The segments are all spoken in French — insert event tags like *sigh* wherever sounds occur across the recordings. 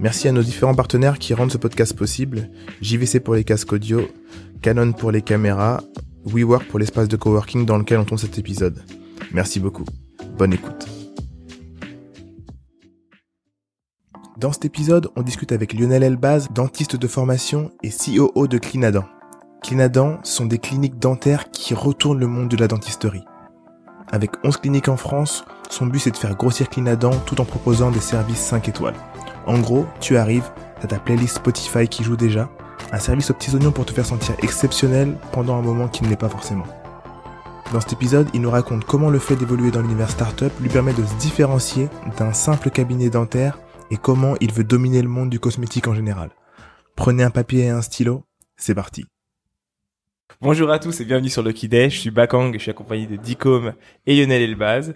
Merci à nos différents partenaires qui rendent ce podcast possible. JVC pour les casques audio, Canon pour les caméras, WeWork pour l'espace de coworking dans lequel on tourne cet épisode. Merci beaucoup. Bonne écoute. Dans cet épisode, on discute avec Lionel Elbaz, dentiste de formation et COO de Clinadan. Clinadan sont des cliniques dentaires qui retournent le monde de la dentisterie. Avec 11 cliniques en France, son but c'est de faire grossir Clinadan tout en proposant des services 5 étoiles. En gros, tu arrives, t'as ta playlist Spotify qui joue déjà, un service aux petits oignons pour te faire sentir exceptionnel pendant un moment qui ne l'est pas forcément. Dans cet épisode, il nous raconte comment le fait d'évoluer dans l'univers startup lui permet de se différencier d'un simple cabinet dentaire et comment il veut dominer le monde du cosmétique en général. Prenez un papier et un stylo, c'est parti. Bonjour à tous et bienvenue sur Lucky Day. Je suis Bakang, je suis accompagné de Dicom et Lionel Elbaz.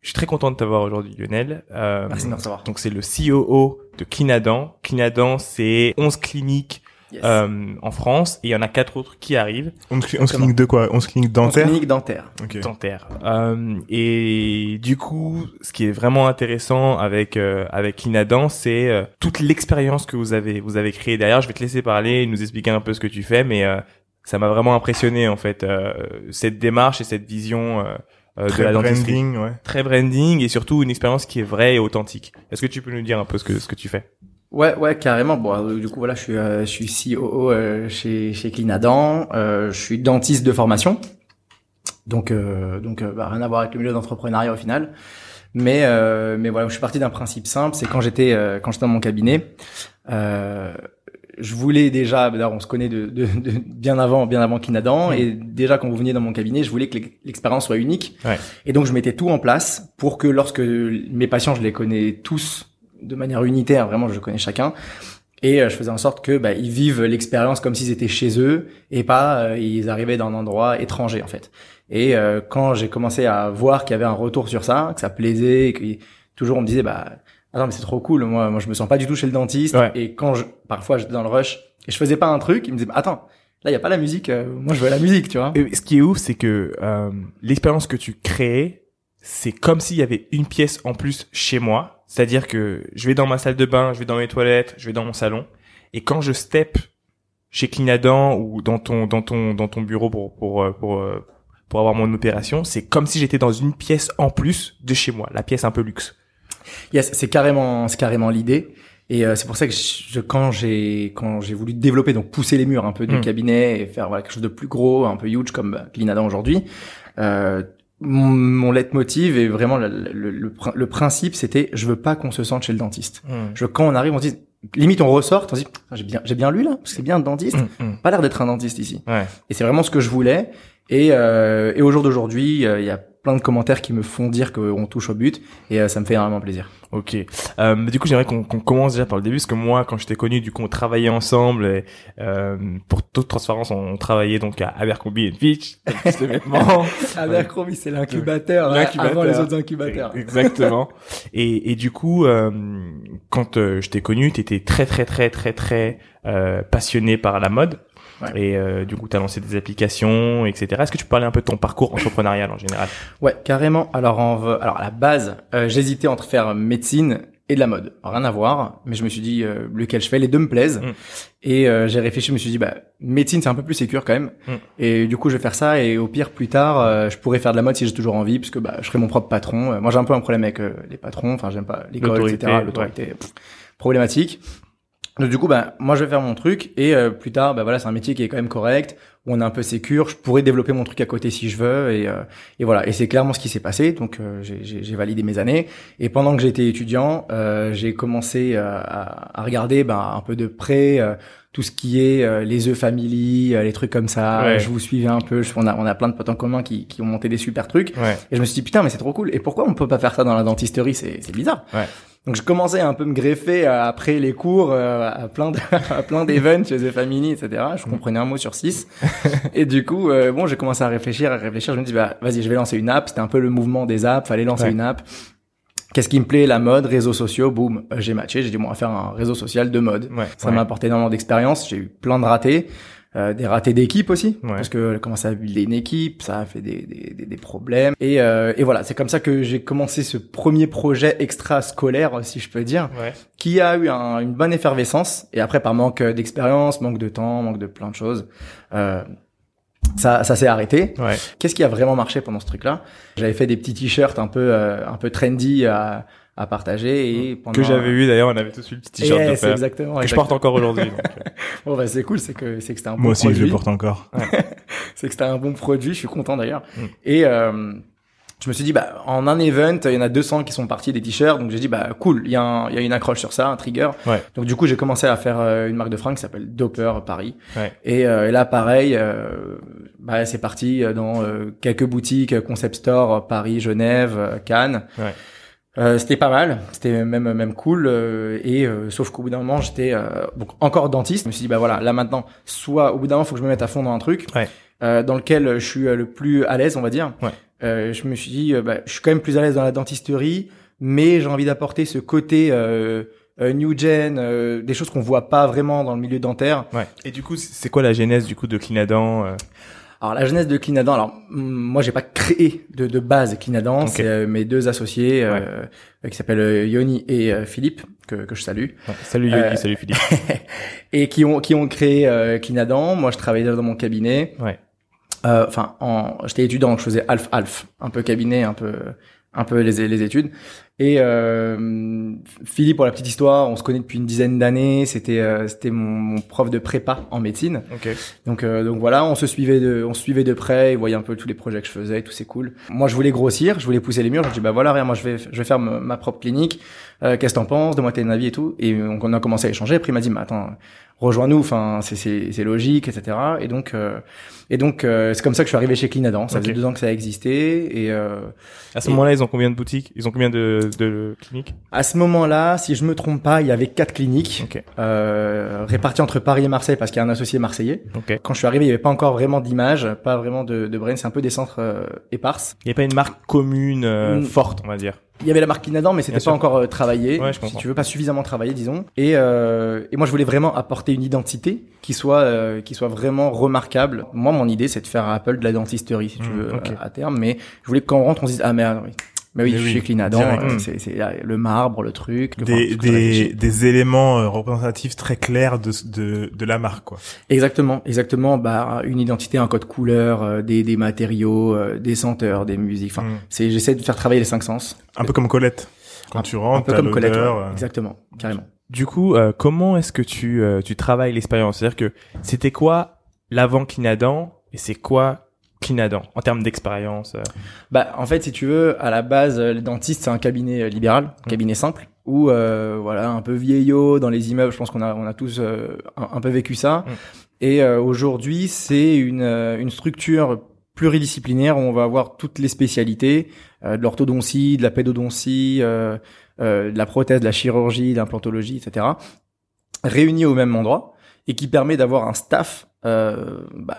Je suis très content de t'avoir aujourd'hui, Lionel. Euh, Merci de me recevoir. Donc c'est le COO de Clinadan. Clinadan, c'est 11 cliniques euh, en France et il y en a quatre autres qui arrivent. 11, cliniques de quoi? 11 cliniques dentaires? 11 cliniques dentaires. Okay. Dentaires. Euh, et du coup, ce qui est vraiment intéressant avec euh, avec Clinadan, c'est euh, toute l'expérience que vous avez vous avez créée derrière. Je vais te laisser parler, et nous expliquer un peu ce que tu fais, mais euh, ça m'a vraiment impressionné en fait cette démarche et cette vision euh, très de la branding, ouais. Très branding et surtout une expérience qui est vraie et authentique. Est-ce que tu peux nous dire un peu ce que ce que tu fais? Ouais, ouais, carrément. Bon, euh, du coup, voilà, je suis, euh, je suis COO euh, chez chez Clinadan. je suis dentiste de formation, donc donc bah, rien à voir avec le milieu d'entrepreneuriat au final. Mais mais voilà, je suis parti d'un principe simple, c'est quand j'étais quand j'étais dans mon cabinet, je voulais déjà, d'ailleurs on se connaît de, de, de, bien avant, bien avant Kinadan, et déjà quand vous veniez dans mon cabinet, je voulais que l'expérience soit unique. Ouais. Et donc je mettais tout en place pour que lorsque mes patients, je les connais tous de manière unitaire, vraiment je connais chacun, et euh, je faisais en sorte que bah, ils vivent l'expérience comme s'ils étaient chez eux et pas euh, ils arrivaient dans un endroit étranger en fait. Et euh, quand j'ai commencé à voir qu'il y avait un retour sur ça, que ça plaisait, et que toujours on me disait bah ah mais c'est trop cool. Moi, moi, je me sens pas du tout chez le dentiste. Et quand je, parfois, j'étais dans le rush et je faisais pas un truc, il me disait, attends, là, il y a pas la musique. Euh, moi, je veux la musique, tu vois. Et ce qui est ouf, c'est que euh, l'expérience que tu crées, c'est comme s'il y avait une pièce en plus chez moi. C'est-à-dire que je vais dans ma salle de bain, je vais dans mes toilettes, je vais dans mon salon. Et quand je step chez Clinadan ou dans ton dans ton dans ton bureau pour pour euh, pour euh, pour avoir mon opération, c'est comme si j'étais dans une pièce en plus de chez moi, la pièce un peu luxe. Yes, c'est carrément, c'est carrément l'idée. Et euh, c'est pour ça que je, quand j'ai quand j'ai voulu développer donc pousser les murs un peu du mm. cabinet et faire voilà quelque chose de plus gros, un peu huge comme Clinadan aujourd'hui, euh, mon, mon leitmotiv et vraiment le, le, le, principe c'était je veux pas qu'on se sente chez le dentiste. Mm. Je veux quand on arrive on se dit limite on ressort on se dit j'ai bien j'ai bien lu là c'est bien un dentiste, mm, pas l'air d'être un dentiste ici. Ouais. Et c'est vraiment ce que je voulais. Et, euh, et au jour d'aujourd'hui, euh, il y a plein de commentaires qui me font dire qu'on touche au but et euh, ça me fait énormément plaisir. Ok. Euh, du coup, j'aimerais qu'on commence déjà par le début parce que moi, quand je t'ai connu, du coup, on travaillait ensemble. Et, euh, pour toute transparence, on, travaillait donc à Abercrombie Fitch. *laughs* Abercrombie, c'est l'incubateur, hein, avant les autres incubateurs. Exactement. et, et du coup, euh, quand je t'ai connu, t'étais très très très très très passionné par la mode. Et euh, du coup, tu as lancé des applications, etc. Est-ce que tu peux parler un peu de ton parcours entrepreneurial en général? Ouais, carrément. Alors, en, alors à la base, euh, j'hésitais entre faire médecine et de la mode. Rien à voir, mais je me suis dit euh, lequel je fais, les deux me plaisent. Mm. Et euh, j'ai réfléchi, je me suis dit bah médecine c'est un peu plus sécure quand même. Mm. Et du coup je vais faire ça et au pire plus tard euh, je pourrais faire de la mode si j'ai toujours envie puisque bah je serai mon propre patron. moi j'ai un peu un problème avec les patrons, enfin j'aime pas l'école etc. L'autorité problématique. Donc du coup, bah, moi je vais faire mon truc et euh, plus tard, bah voilà, c'est un métier qui est quand même correct, où on est un peu sécure. Je pourrais développer mon truc à côté si je veux et, euh, et voilà. Et c'est clairement ce qui s'est passé. Donc euh, j'ai validé mes années et pendant que j'étais étudiant, j'ai commencé à, à, regarder bah, un peu de près tout ce qui est euh, les œufs family, euh, les trucs comme ça. Ouais. Je vous suivais un peu. Je- on a on a plein de potes en commun qui qui ont monté des super trucs. Ouais. Et je me suis dit putain mais c'est trop cool. Et pourquoi on peut pas faire ça dans la dentisterie? C'est c'est bizarre. Ouais. Donc je commençais à un peu me greffer euh, après les cours euh, à plein de, *laughs* à plein d'events chez The Family, etc. Je comprenais un mot sur six. *laughs* et du coup, euh, bon, j'ai commencé à réfléchir, à réfléchir. Je me dis, bah, vas-y, je vais lancer une app. C'était un peu le mouvement des apps. Fallait lancer Ouais. une app. Qu'est-ce qui me plaît? La mode, réseaux sociaux. Boum, euh, j'ai matché. J'ai dit, bon, on va faire un réseau social de mode. Ouais. Ça ouais. m'a apporté énormément d'expérience. J'ai eu plein de ratés. Euh, des ratés d'équipe aussi Ouais. parce que commencer à builder une équipe ça a fait des, des, des, des problèmes et, euh, et voilà c'est comme ça que j'ai commencé ce premier projet extra scolaire si je peux dire Ouais. qui a eu un- une bonne effervescence et après par manque d'expérience manque de temps manque de plein de choses euh, ça ça s'est arrêté Ouais. qu'est-ce qui a vraiment marché pendant ce truc là j'avais fait des petits t-shirts un peu euh, un peu trendy à, à partager et pendant Que j'avais eu d'ailleurs, on avait tous eu le petit t-shirt Et de exactement Que je porte encore aujourd'hui. donc, euh, *laughs* bon bah c'est cool c'est que c'est que c'était un bon Moi aussi, produit je le porte encore. *laughs* c'est que c'était un bon produit, je suis content d'ailleurs. Mm. Et euh, je me suis dit, bah, en un event, il y en a 200 qui sont partis des t-shirts, donc j'ai dit, bah, cool, il y, a un- il y a une accroche sur ça, un trigger. Ouais. Donc du coup, j'ai commencé à faire euh, une marque de fringues qui s'appelle Doper Paris. Ouais. Et, euh, et là, pareil, euh, bah, c'est parti dans euh, quelques boutiques, Concept Store, Paris, Genève, Cannes. Ouais. Euh, c'était pas mal, c'était même même cool euh, et euh, sauf qu'au bout d'un moment j'étais euh, donc encore dentiste. Je me suis dit bah voilà là maintenant soit au bout d'un moment faut que je me mette à fond dans un truc Ouais. euh, dans lequel je suis euh, le plus à l'aise on va dire. Ouais. Euh, je me suis dit bah, je suis quand même plus à l'aise dans la dentisterie mais j'ai envie d'apporter ce côté new gen, euh, des choses qu'on voit pas vraiment dans le milieu dentaire. Ouais. Et du coup, c'est quoi la genèse du coup de Clinadant euh, Alors la jeunesse de Clinadant, alors moi j'ai pas créé de, de base Clinadant, Ok. c'est euh, mes deux associés euh, euh, qui s'appellent euh, Yoni et euh, Philippe que, que je salue ouais. Salut Euh, salut Philippe. *laughs* et qui ont qui ont créé Clinadant. Moi je travaillais dans mon cabinet. Ouais. Euh, Enfin en j'étais étudiant, donc je faisais half half, un peu cabinet, un peu un peu les les études. Et euh, Philippe pour la petite histoire, on se connaît depuis une dizaine d'années. C'était euh, c'était mon, mon prof de prépa en médecine. Ok. Donc euh, donc voilà, on se suivait de on se suivait de près, il voyait un peu tous les projets que je faisais, tout c'est cool. Moi je voulais grossir, je voulais pousser les murs, je me dis bah voilà, regarde, moi je vais je vais faire ma, ma propre clinique. Euh, qu'est-ce que t'en penses? Donne-moi tes avis et tout. Et donc on a commencé à échanger. Après il m'a dit mais attends, rejoins-nous, enfin c'est c'est logique, etc. Et donc euh, et donc euh, c'est comme ça que je suis arrivé chez Clinadant. Ça faisait deux ans que ça existait et euh, À ce Et- moment-là, ils ont combien de boutiques? Ils ont combien de, de cliniques à ce moment-là, si je me trompe pas, il y avait quatre cliniques euh, réparties entre Paris et Marseille parce qu'il y a un associé marseillais. Quand je suis arrivé, il y avait pas encore vraiment d'image, pas vraiment de, de brain. C'est un peu des centres euh, éparses. Il n'y a pas une marque commune euh, Mm. forte, on va dire. Il y avait la marque Clinadant, mais c'était pas sûr. encore euh, travaillé. Ouais, je si tu veux, pas suffisamment travaillé, disons. Et, euh, et moi, je voulais vraiment apporter une identité qui soit euh, qui soit vraiment remarquable. Moi, mon idée, c'est de faire à Apple de la dentisterie, si tu Mm, veux, à terme. Mais je voulais que quand on rentre, on se dise ah merde, oui. Mais oui, Mais oui, chez direct. euh, Mm. c'est c'est le marbre, le truc. le- Des, enfin, des, des éléments euh, représentatifs très clairs de, de, de la marque, quoi. Exactement, exactement. Bah, une identité, un code couleur, euh, des, des matériaux, euh, des senteurs, des musiques. Enfin, Mm. c'est j'essaie de faire travailler les cinq sens. Un peu comme Colette. Quand Un- tu Un rentres, peu t'as comme Colette. ouais. Exactement, carrément. Du coup, euh, comment est-ce que tu, euh, tu travailles l'expérience? C'est-à-dire que c'était quoi l'avant Clinadant et c'est quoi En termes d'expérience euh Bah, en fait, si tu veux, à la base, euh, le dentiste, c'est un cabinet euh, libéral, un cabinet simple, où euh, voilà, un peu vieillot dans les immeubles. Je pense qu'on a, on a tous euh, un, un peu vécu ça. Mm. Et euh, aujourd'hui, c'est une, une structure pluridisciplinaire où on va avoir toutes les spécialités euh, de l'orthodontie, de la pédodontie, euh, euh, de la prothèse, de la chirurgie, de l'implantologie, etc. réunies au même endroit et qui permet d'avoir un staff euh, bah,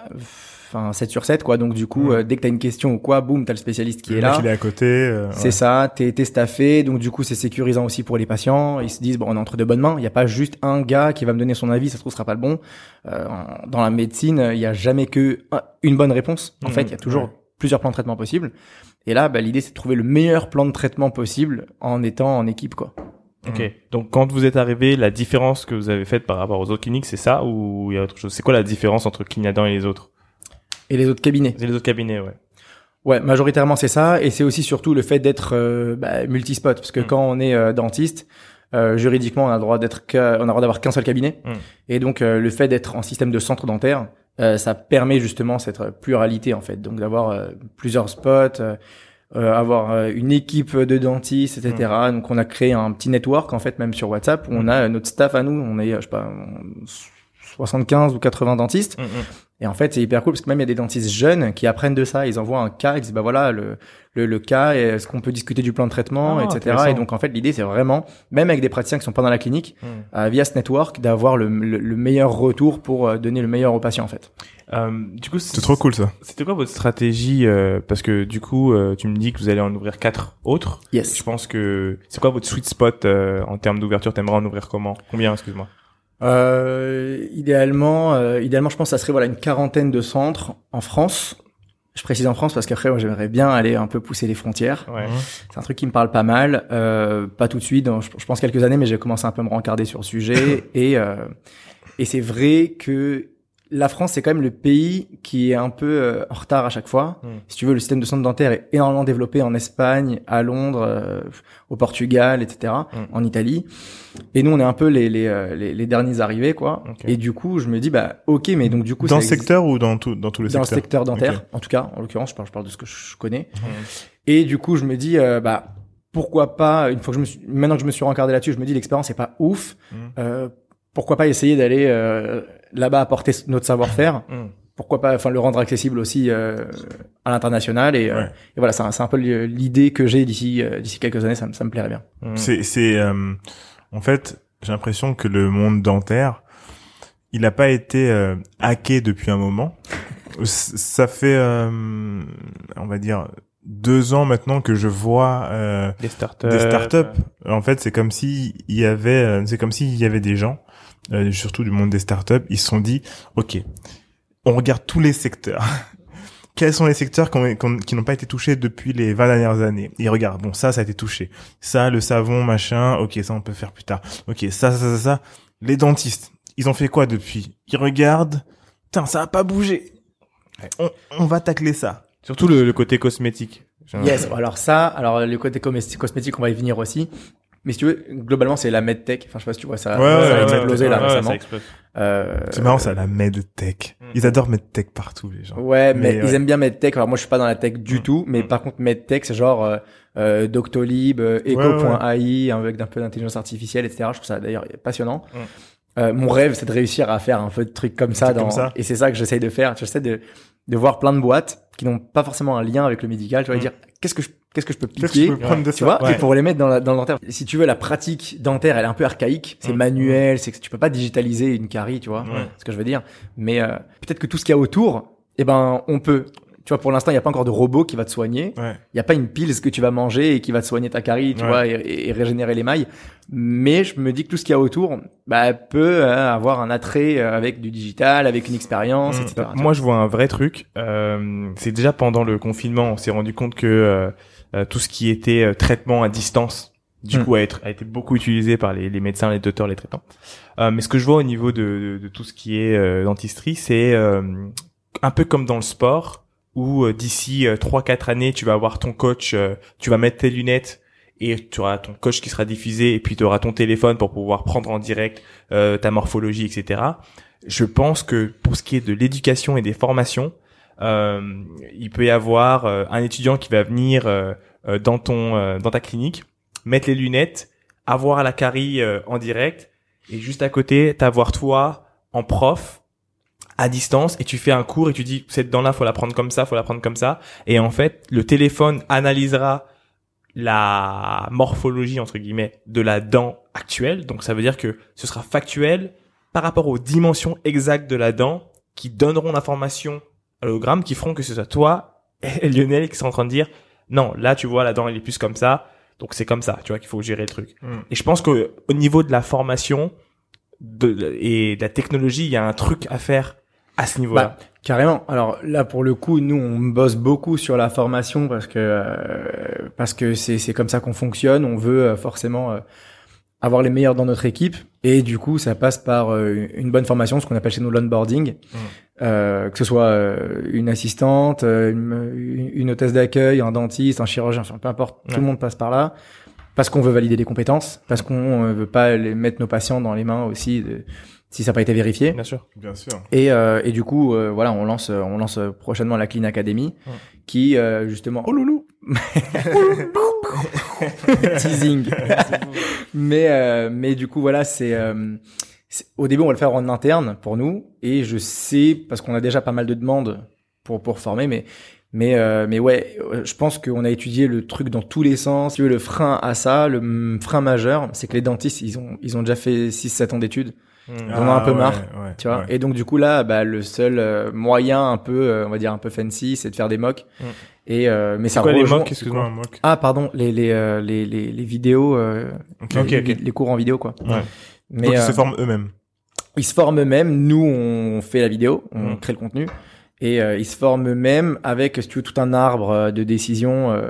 enfin 7 sur 7 quoi. Donc du coup Mm. euh, dès que t'as une question ou quoi boum t'as le spécialiste qui le est là. il est à côté. euh, c'est ouais. ça t'es t'es staffé. Donc du coup c'est sécurisant aussi pour les patients. Ils se disent bon on est entre de bonnes mains. Il n'y a pas juste un gars qui va me donner son avis. Ça se trouve ce sera pas le bon. Euh, dans la médecine il y a jamais que un- une bonne réponse. En Mhm, fait il y a toujours ouais. plusieurs plans de traitement possibles. Et là bah, l'idée c'est de trouver le meilleur plan de traitement possible en étant en équipe quoi. Ok. Donc quand vous êtes arrivé, la différence que vous avez faite par rapport aux autres cliniques, c'est ça ou il y a autre chose? C'est quoi la différence entre Clinadant et les autres? Et les autres cabinets C'est les autres cabinets, ouais. Ouais, majoritairement c'est ça, et c'est aussi surtout le fait d'être euh, bah, multispot, parce que Mm. quand on est euh, dentiste, euh, juridiquement on a le droit d'être, on a le droit d'avoir qu'un seul cabinet, Mm. et donc euh, le fait d'être en système de centre dentaire, euh, ça permet justement cette pluralité en fait, donc d'avoir euh, plusieurs spots, avoir euh, une équipe de dentistes, etc. Donc on a créé un petit network en fait même sur WhatsApp où on a notre staff à nous, on est je sais pas 75 ou 80 dentistes. Mm, mm. Et en fait, c'est hyper cool parce que même il y a des dentistes jeunes qui apprennent de ça. Ils envoient un cas, ils disent bah voilà le le, le cas, est-ce qu'on peut discuter du plan de traitement, Ah, etc. Et donc en fait, l'idée c'est vraiment, même avec des praticiens qui sont pas dans la clinique, Mm. euh, via ce network, d'avoir le, le, le meilleur retour pour euh, donner le meilleur aux patients en fait. Euh, du coup, C'est trop cool ça. C'était quoi votre stratégie euh, Parce que du coup, euh, tu me dis que vous allez en ouvrir quatre autres. Yes. Je pense que c'est quoi votre sweet spot euh, en termes d'ouverture? T'aimerais en ouvrir comment? Combien Excuse-moi? Euh, idéalement, euh, idéalement, je pense que ça serait voilà une quarantaine de centres en France. Je précise en France parce qu'après, moi, j'aimerais bien aller un peu pousser les frontières. Ouais. C'est un truc qui me parle pas mal. Euh, pas tout de suite, dans- je, je pense quelques années, mais j'ai commencé un peu à me rencarder sur le sujet. *laughs* et euh, et c'est vrai que la France, c'est quand même le pays qui est un peu euh, en retard à chaque fois. Mm. Si tu veux, le système de santé dentaire est énormément développé en Espagne, à Londres, euh, au Portugal, etc., Mm. en Italie. Et nous, on est un peu les les, euh, les, les derniers arrivés, quoi. Et du coup, je me dis, bah, ok, mais donc du coup, Dans le secteur ou dans tout, dans tous les dans le secteurs secteur dentaire, en tout cas, en l'occurrence, je parle, je parle de ce que je connais. Mm. Et du coup, je me dis, euh, bah, pourquoi pas, une fois que je me suis, maintenant que je me suis rencardé là-dessus, je me dis, l'expérience est pas ouf, euh, pourquoi pas essayer d'aller euh, là-bas apporter notre savoir-faire, Mm. pourquoi pas, enfin, le rendre accessible aussi euh, à l'international et, euh, et voilà, c'est un, c'est un peu l'idée que j'ai d'ici euh, d'ici quelques années, ça, me- ça me plairait bien. Mm. C'est, c'est, euh, en fait, j'ai l'impression que le monde dentaire, il n'a pas été euh, hacké depuis un moment. *laughs* Ça fait, euh, on va dire, deux ans maintenant que je vois euh, Des startups. des startups. En fait, c'est comme si il y avait, c'est comme s'il y avait des gens, euh, surtout du monde des startups, ils se sont dit, ok, on regarde tous les secteurs. *laughs* Quels sont les secteurs qui n'ont pas été touchés depuis les 20 dernières années? Ils regardent, bon, ça, ça a été touché. Ça, le savon, machin, ok, ça, on peut faire plus tard. Ok, ça, ça, ça, ça. Les dentistes, ils ont fait quoi depuis? Ils regardent, putain, ça a pas bougé. On, on va tacler ça. Surtout le, le côté cosmétique. Yes, alors ça, alors le côté cosmétique, on va y venir aussi. Mais si tu veux, globalement, c'est la medtech. Enfin, je sais pas si tu vois ça. Ouais, ça ouais, a ouais, explosé ouais, là ouais, récemment. ça explose. Euh, C'est marrant, ça, la medtech. Mm. Ils adorent medtech partout, les gens. Ouais, mais, Mais ils ouais. aiment bien MedTech. Alors moi, je suis pas dans la tech du Mm. tout, mais Mm. par contre, MedTech, c'est genre euh, euh, Doctolib, euh, Echo.ai, avec un peu d'intelligence artificielle, etc. Je trouve ça d'ailleurs passionnant. Euh, mon rêve, c'est de réussir à faire un peu de trucs comme ça, dans... comme ça. et c'est ça que j'essaye de faire. J'essaie de de voir plein de boîtes qui n'ont pas forcément un lien avec le médical. Tu vas Mm. dire qu'est-ce que je qu'est-ce que je peux Qu'est-ce que piquer je peux prendre de tu ça vois, Ouais. et pour les mettre dans, la, dans le dentaire. Si tu veux, la pratique dentaire, elle est un peu archaïque. C'est Mm. manuel, c'est que tu peux pas digitaliser une carie, tu vois, Ouais. ce que je veux dire. Mais euh, peut-être que tout ce qu'il y a autour, eh ben, on peut. Tu vois, pour l'instant, il n'y a pas encore de robot qui va te soigner. Ouais. Il n'y a pas une pile que tu vas manger et qui va te soigner ta carie, tu vois, et, régénérer les mailles. Mais je me dis que tout ce qu'il y a autour, bah, peut euh, avoir un attrait euh, avec du digital, avec une expérience, Mm. etc. Moi, je vois un vrai truc. Euh, c'est déjà pendant le confinement, on s'est rendu compte que euh, tout ce qui était euh, traitement à distance, du Mm. coup, a, être- a été beaucoup utilisé par les, les médecins, les docteurs, les traitants. Euh, mais ce que je vois au niveau de, de, de tout ce qui est euh, dentisterie, c'est euh, un peu comme dans le sport, où euh, d'ici euh, 3-4 années, tu vas avoir ton coach, euh, tu vas mettre tes lunettes et tu auras ton coach qui sera diffusé et puis tu auras ton téléphone pour pouvoir prendre en direct euh, ta morphologie, etc. Je pense que pour ce qui est de l'éducation et des formations, euh, il peut y avoir euh, un étudiant qui va venir euh, euh, dans ton euh, dans ta clinique, mettre les lunettes, avoir la carie euh, en direct et juste à côté t'avoir toi en prof à distance et tu fais un cours et tu dis cette dent là faut la prendre comme ça, faut la prendre comme ça et en fait le téléphone analysera la morphologie entre guillemets de la dent actuelle. Donc ça veut dire que ce sera factuel par rapport aux dimensions exactes de la dent qui donneront l'information à l'hologramme qui feront que ce soit toi et *laughs* Lionel qui sont en train de dire non là tu vois la dent elle est plus comme ça donc c'est comme ça tu vois qu'il faut gérer le truc Mm. et je pense que au niveau de la formation de, et de la technologie il y a un truc à faire à ce niveau-là Bah, carrément. Alors là, pour le coup, nous, on bosse beaucoup sur la formation parce que euh, parce que c'est c'est comme ça qu'on fonctionne. On veut euh, forcément euh, avoir les meilleurs dans notre équipe et du coup, ça passe par euh, une bonne formation, ce qu'on appelle chez nous l'onboarding, euh, que ce soit euh, une assistante, euh, une, une hôtesse d'accueil, un dentiste, un chirurgien, enfin peu importe, Ouais. tout le monde passe par là. Parce qu'on veut valider les compétences, parce qu'on euh, veut pas les mettre nos patients dans les mains aussi de- si ça n'a pas été vérifié. bien sûr Bien sûr. Et, euh, et du coup, euh, voilà, on lance, on lance prochainement la Clean Academy, Ouais. qui euh, justement, oh loulou, *laughs* teasing. *laughs* mais euh, mais du coup, voilà, c'est euh, c'est- au début, on va le faire en interne pour nous, et je sais parce qu'on a déjà pas mal de demandes pour pour former, mais mais euh, mais ouais, euh, je pense qu'on a étudié le truc dans tous les sens. Si tu veux, Le frein à ça, le frein majeur, c'est que les dentistes, ils ont ils ont déjà fait 6-7 ans d'études. On en a un peu ouais, marre, ouais, Tu vois. ouais. Et donc du coup là, bah, le seul euh, moyen un peu, euh, on va dire un peu fancy, c'est de faire des mocks. Mm. Et euh, mais ça quoi les rejoint- mocks, C'est quoi excuse-moi un mock Ah pardon, les les les, les les vidéos, euh, les, les- les cours en vidéo quoi. Mais Donc ils euh, se forment eux-mêmes. ils se forment eux-mêmes. Nous, on fait la vidéo, on Mm. crée le contenu. Et euh, ils se forment eux-mêmes avec, si tu veux, tout un arbre euh, de décision euh,